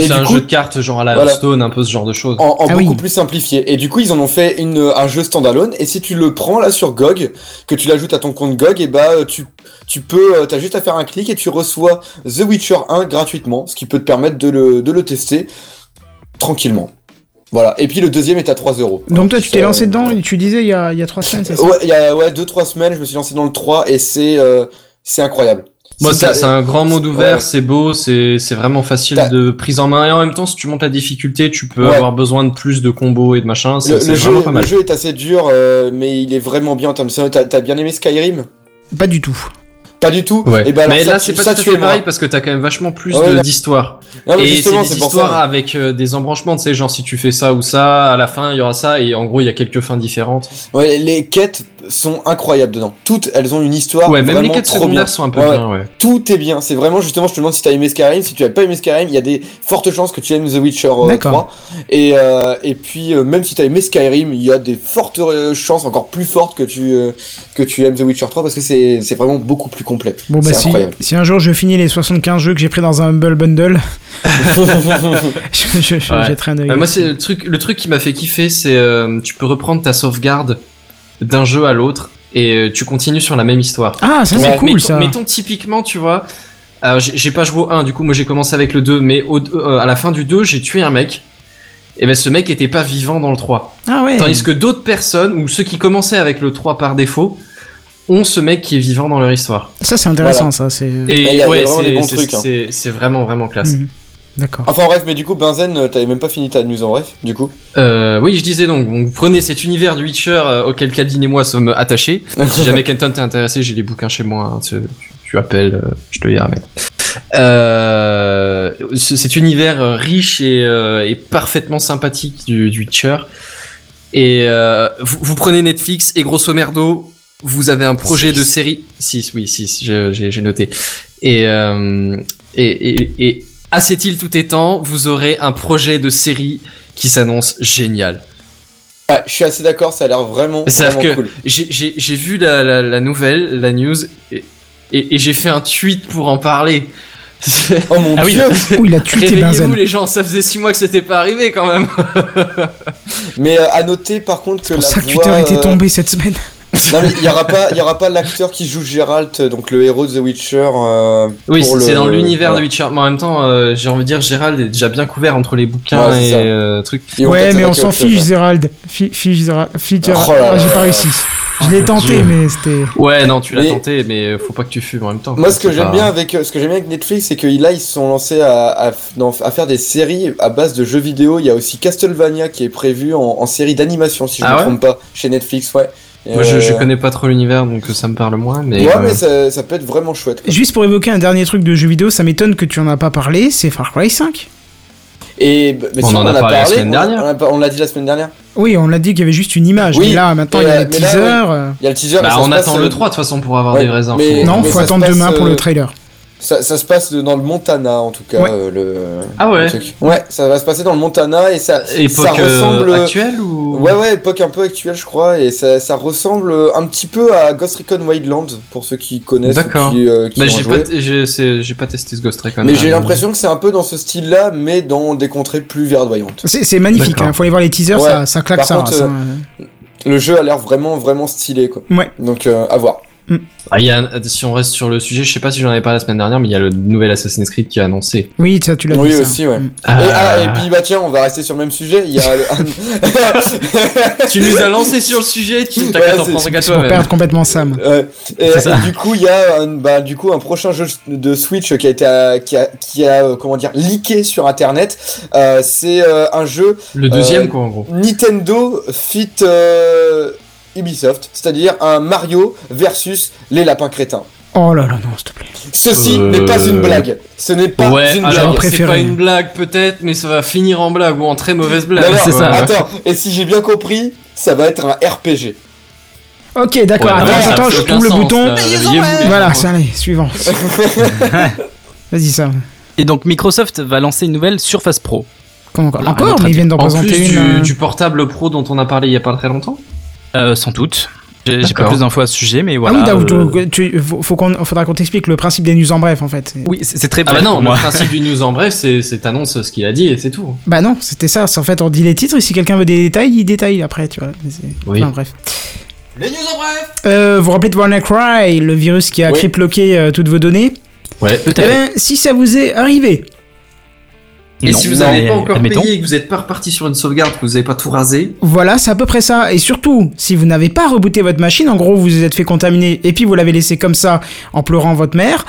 c'est un coup- jeu de cartes genre à la Voilà. Hearthstone, un peu ce genre de choses. en, en Ah beaucoup oui. plus simplifié. Et du coup, ils en ont fait une, un jeu standalone. Et si tu le prends là sur GOG, que tu l'ajoutes à ton compte GOG, et bah tu tu peux, euh, t'as juste à faire un clic et tu reçois The Witcher 1 gratuitement, ce qui peut te permettre de le, de le tester tranquillement. Voilà. Et puis le deuxième est à 3 euros. donc toi tu t'es Euh, lancé dedans et tu disais il y a, il y a trois semaines, c'est ça? Ouais, il y a ouais, deux trois semaines, je me suis lancé dans le 3 et c'est euh, c'est incroyable. Moi, c'est un grand monde ouvert, Ouais. c'est beau, c'est c'est vraiment facile de prise en main. Et en même temps, si tu montes la difficulté, tu peux Ouais. avoir besoin de plus de combos et de machin. C'est le, jeu, vraiment pas mal. le jeu est assez dur, euh, mais il est vraiment bien en termes de t'as bien aimé Skyrim? Pas du tout. Pas du tout. Ouais. Et ben mais ça, là, c'est pas ça, tout à tu fait pareil parce que t'as quand même vachement plus Ouais, de- d'histoire. Mais Et c'est justement, des histoires ça. avec euh, des embranchements, tu sais, genre si tu fais ça ou ça, à la fin il y aura ça, et en gros il y a quelques fins différentes. Ouais, les quêtes sont incroyables dedans. Toutes, elles ont une histoire. ouais, même les quêtes trop bien. secondaires sont un peu Ouais, bien, ouais. Tout est bien. C'est vraiment justement, je te demande si t'as aimé Skyrim. Si tu as pas aimé Skyrim, il y a des fortes chances que tu aimes The Witcher euh, D'accord. 3. Et, euh, et puis, euh, même si t'as aimé Skyrim, il y a des fortes euh, chances, encore plus fortes, que tu, euh, que tu aimes The Witcher 3 parce que c'est c'est vraiment beaucoup plus complet. Bon bah si, incroyable. si un jour je finis les 75 jeux que j'ai pris dans un Humble Bundle, je, je, je Ouais. jetterai un œil. Euh, moi, c'est le truc, le truc qui m'a fait kiffer, c'est euh, tu peux reprendre ta sauvegarde d'un jeu à l'autre et euh, tu continues sur la même histoire. Ah, ça c'est cool mettons, ça. mettons typiquement, tu vois, alors j'ai pas joué au 1, du coup moi j'ai commencé avec le 2, mais au, euh, à la fin du 2, j'ai tué un mec. Et ben ce mec était pas vivant dans le 3. Ah ouais. Tandis que d'autres personnes, ou ceux qui commençaient avec le 3 par défaut, ont ce mec qui est vivant dans leur histoire. Ça c'est intéressant Voilà. ça. C'est. Et ouais, c'est- c'est- hein. c'est vraiment vraiment classe. Mhm. D'accord. Enfin bref, mais du coup, Benzen, euh, t'avais même pas fini ta news en bref, du coup. Euh, oui, je disais donc, donc, prenez cet univers du Witcher euh, auquel Cadine et moi sommes attachés. si jamais Kenton t'est intéressé, j'ai les bouquins chez moi. hein, tu, appelles, euh, je te les ramène. Euh, ce- cet univers riche et, euh, et parfaitement sympathique du, du Witcher. Et euh, vous, vous prenez Netflix et grosso merdo, vous avez un projet de série. 6, oui, 6, j'ai noté. Et, euh, et, et, et à cette île tout étant, vous aurez un projet de série qui s'annonce génial. Ah, je suis assez d'accord, ça a l'air vraiment, vraiment que cool. j'ai- vu la, la, la nouvelle, la news, et, et, et j'ai fait un tweet pour en parler. Oh mon Ah oui. dieu! Oh, il a tué Réveillez-vous Benzen. les gens, ça faisait 6 mois que c'était pas arrivé quand même. Mais euh, à noter par contre que C'est pour la ça que voix, Twitter était euh, tombé cette semaine. Non mais il y aura pas, il y aura pas l'acteur qui joue Geralt, donc le héros de The Witcher. euh, Oui, c'est le- dans l'univers voilà. de Witcher, mais en même temps, euh, j'ai envie de dire, Gérald est déjà bien couvert entre les bouquins Ouais, et euh, trucs. Ouais, mais on s'en chose. fiche. Fi- Fiche. Oh Ah, j'ai pas réussi. Je l'ai tenté, Dieu. mais c'était. Ouais, non, tu l'as Mais- tenté, mais faut pas que tu fumes en même temps. Moi, quoi, ce que j'aime pas- bien avec, ce que j'aime bien avec Netflix, c'est que là, ils se sont lancés à, à, dans- à faire des séries à base de jeux vidéo. Il y a aussi Castlevania qui est prévu en, en série d'animation, si je Ah me ouais? trompe pas, chez Netflix, ouais. Moi, je, je euh, connais pas trop l'univers, donc ça me parle moins, mais. Ouais, euh, mais ça, ça peut être vraiment chouette. quoi. Juste pour évoquer un dernier truc de jeu vidéo, ça m'étonne que tu en as pas parlé, c'est Far Cry 5. Et bah, mais On si, en a parlé la semaine on- dernière. on On l'a dit la semaine dernière. Oui, on l'a dit qu'il y avait juste une image, Oui, mais là, maintenant, mais il y a teasers. euh, Il y a le teaser. Bah, on passe, attend euh, le 3 de toute façon pour avoir ouais, des vraies infos. mais- Non, mais faut attendre demain pour euh, le trailer. Ça, ça se passe dans le Montana en tout cas. Ouais. euh, le, Ah ouais. le truc. Ouais, ça va se passer dans le Montana et ça, Époque ça ressemble. euh, actuelle ou? Ouais, ouais, époque un peu actuelle, je crois, et ça, ça ressemble un petit peu à Ghost Recon Wildlands pour ceux qui connaissent. D'accord. Qui, euh, qui Bah, j'ai pas, j'ai, pas testé ce Ghost Recon. Mais j'ai euh, l'impression que c'est un peu dans ce style-là, mais dans des contrées plus verdoyantes. C'est c'est magnifique, D'accord. hein. faut aller voir les teasers, Ouais. ça, ça claque Par ça. contre, race, euh, hein. Le jeu a l'air vraiment, vraiment stylé, quoi. Ouais. Donc, euh, à voir. Ah, il y a un- si on reste sur le sujet, je sais pas si j'en avais parlé la semaine dernière, mais il y a le nouvel Assassin's Creed qui est annoncé. Oui, ça, tu l'as Oui, dit. ça. aussi, ouais. Mm. Et, ah, et puis, bah tiens, on va rester sur le même sujet. Il y a. tu nous as lancé sur le sujet, tu on c'est- prend qu'à toi. pour perdre complètement Sam. Ouais. Et, et du coup, il y a un, bah, du coup un prochain jeu de Switch qui a été euh, qui a, qui a euh, comment dire leaké sur internet. Euh, c'est euh, un jeu Le deuxième, Euh, quoi, en gros. Nintendo fit euh, Ubisoft, c'est-à-dire un Mario versus les lapins crétins. Oh là là, non, s'il te plaît. Ceci Euh, n'est pas une blague. Ce n'est pas ouais, une alors blague. c'est pas une blague peut-être, mais ça va finir en blague ou en très mauvaise blague. C'est ça. Attends, et si j'ai bien compris, ça va être un RPG. Ok, d'accord. Ouais, attends, ça attends, je trouve le sens, bouton. Voilà, ça allez, suivant. Vas-y, Sam. Et donc Microsoft va lancer une nouvelle Surface Pro. Comment encore Encore, mais ils viennent d'en En présenter plus une. du, euh, du portable pro dont on a parlé il y a pas très longtemps. Euh, sans doute. J'ai pas plus d'infos à ce sujet, mais Ah voilà. oui, t'as- euh, tu, faut, qu'on, faudra qu'on t'explique le principe des news en bref, en fait. Oui, c'est très Ah bref bah non, pour le principe du news en bref, c'est c'est t'annonces ce qu'il a dit et c'est tout. Bah non, c'était ça. C'est en fait, on dit les titres et si quelqu'un veut des détails, il détaille après, tu vois. Oui. Enfin, bref. Les news en bref Euh, vous vous rappelez de WannaCry, le virus qui a Oui. cryptloqué euh, toutes vos données Ouais. Tout Eh ben, si ça vous est arrivé, Et Non, si vous n'avez pas encore admettons. payé et que vous n'êtes pas reparti sur une sauvegarde, que vous n'avez pas tout rasé, Voilà, c'est à peu près ça. Et surtout, si vous n'avez pas rebooté votre machine, en gros, vous vous êtes fait contaminer et puis vous l'avez laissé comme ça en pleurant votre mère,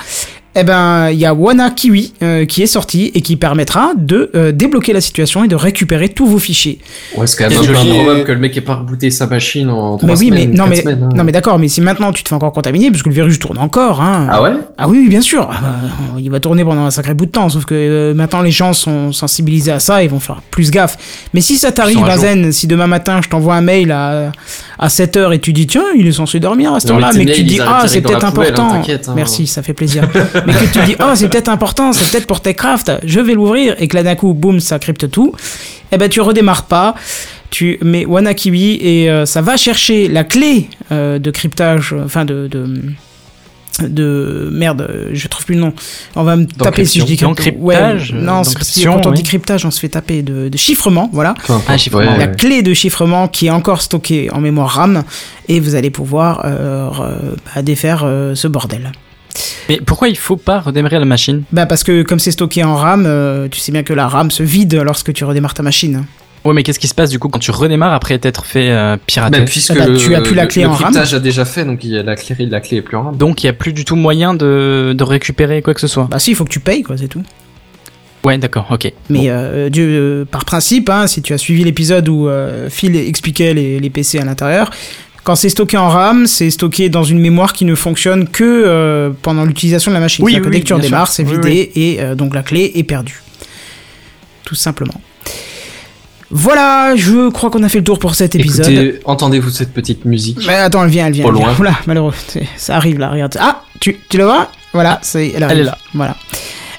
eh ben, il y a Wana Kiwi euh, qui est sorti et qui permettra de euh, débloquer la situation et de récupérer tous vos fichiers. ouais, c'est quand même Et un peu joli. improbable que le mec ait pas rebooté sa machine en 3 mais oui, semaines, mais non, quatre mais semaines, hein. non, mais d'accord. Mais si maintenant tu te fais encore contaminer, parce que le virus tourne encore, hein. Ah ouais? Ah oui, oui, bien sûr. Ah bah, il va tourner pendant un sacré bout de temps, sauf que euh, maintenant les gens sont sensibilisés à ça, ils vont faire plus gaffe. Mais si ça t'arrive. Benzen, si demain matin je t'envoie un mail à, à 7h et tu dis tiens, il est censé dormir à cette mais heure-là, mais que tu dis ah, c'est peut-être poubelle, hein, important. hein. Merci, ça fait plaisir. mais que tu dis ah, c'est peut-être important, c'est peut-être pour Techcraft, je vais l'ouvrir et que là d'un coup, boum, ça crypte tout. Eh ben tu redémarres pas. Tu mets WannaKiwi et euh, ça va chercher la clé euh, de cryptage, enfin de, de de merde, je trouve plus le nom. On va me taper si je dis crypto- Ouais, non, quand on dit oui. cryptage, on se fait taper de, de chiffrement, voilà. Ah, chiffrement, La clé de chiffrement qui est encore stockée en mémoire RAM et vous allez pouvoir euh, re- bah, défaire euh, ce bordel. Mais pourquoi il faut pas redémarrer la machine? Bah parce que comme c'est stocké en RAM, euh, tu sais bien que la RAM se vide lorsque tu redémarres ta machine. Ouais, mais qu'est-ce qui se passe du coup quand tu redémarres après t'être fait euh, pirater? Bah, puisque bah, le, tu as plus la le- clé le en RAM. cryptage a déjà fait, donc il y a la clé, la clé est plus en RAM. Donc il y a plus du tout moyen de, de récupérer quoi que ce soit. Bah si, il faut que tu payes quoi, c'est tout. Ouais, d'accord, ok. Mais euh, Dieu, euh, par principe, hein, si tu as suivi l'épisode où euh, Phil expliquait les, les PC à l'intérieur, quand c'est stocké en RAM, c'est stocké dans une mémoire qui ne fonctionne que euh, pendant l'utilisation de la machine. Oui, C'est-à-dire que oui, dès que tu bien redémarres, sûr. c'est Oui, vidé et euh, donc la clé est perdue. Tout simplement. Voilà, je crois qu'on a fait le tour pour cet épisode. Écoutez, entendez-vous cette petite musique Mais attends, elle vient, elle vient. Au elle vient. loin. Oula, malheureux. Ça arrive là, regarde. Ah, tu, tu la vois? Voilà, c'est, elle arrive. Elle est là. Voilà.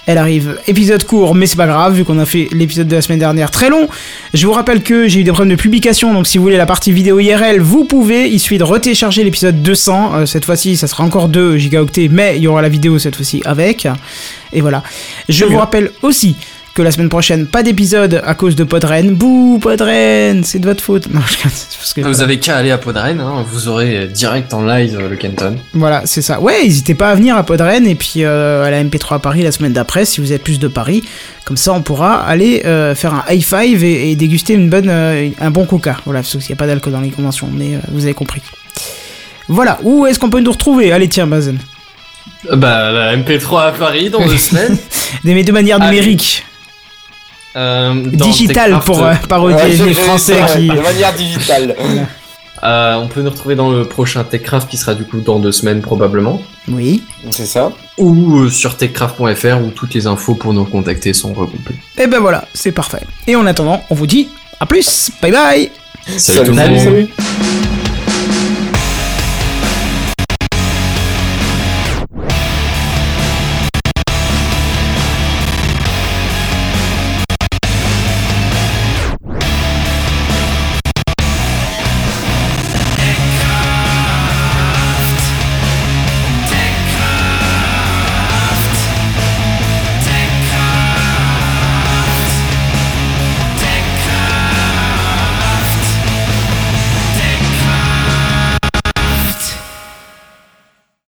Elle arrive. Épisode court, mais c'est pas grave, vu qu'on a fait l'épisode de la semaine dernière très long. Je vous rappelle que j'ai eu des problèmes de publication, donc si vous voulez la partie vidéo IRL, vous pouvez. Il suffit de retélécharger l'épisode 200. Euh, cette fois-ci, ça sera encore 2 gigaoctets, mais il y aura la vidéo cette fois-ci avec. Et voilà. Je vous rappelle aussi que la semaine prochaine, pas d'épisode à cause de Podren. Bouh, Podren, c'est de votre faute. Non, je c'est parce que Vous avez qu'à aller à Podren, hein, vous aurez direct en live euh, le Kenton. Voilà, c'est ça. Ouais, n'hésitez pas à venir à Podren et puis euh, à la MP3 à Paris la semaine d'après si vous êtes plus de Paris. Comme ça, on pourra aller euh, faire un high five et, et déguster une bonne, euh, un bon coca. Voilà, sauf qu'il n'y a pas d'alcool dans les conventions, mais euh, vous avez compris. Voilà, où est-ce qu'on peut nous retrouver? Allez, tiens, Bazen. Euh, Bah, la MP3 à Paris dans deux semaines. Des, mais de manière Allez. numérique, Euh, Techcraft, pour euh, parodier Ouais, je- les Français qui. De manière digitale. euh, on peut nous retrouver dans le prochain Techcraft qui sera du coup dans deux semaines probablement. Oui. C'est ça. Ou euh, sur techcraft.fr où toutes les infos pour nous contacter sont regroupées. Et ben voilà, c'est parfait. Et en attendant, on vous dit à plus. Bye bye. Salut tout le salut, monde. salut.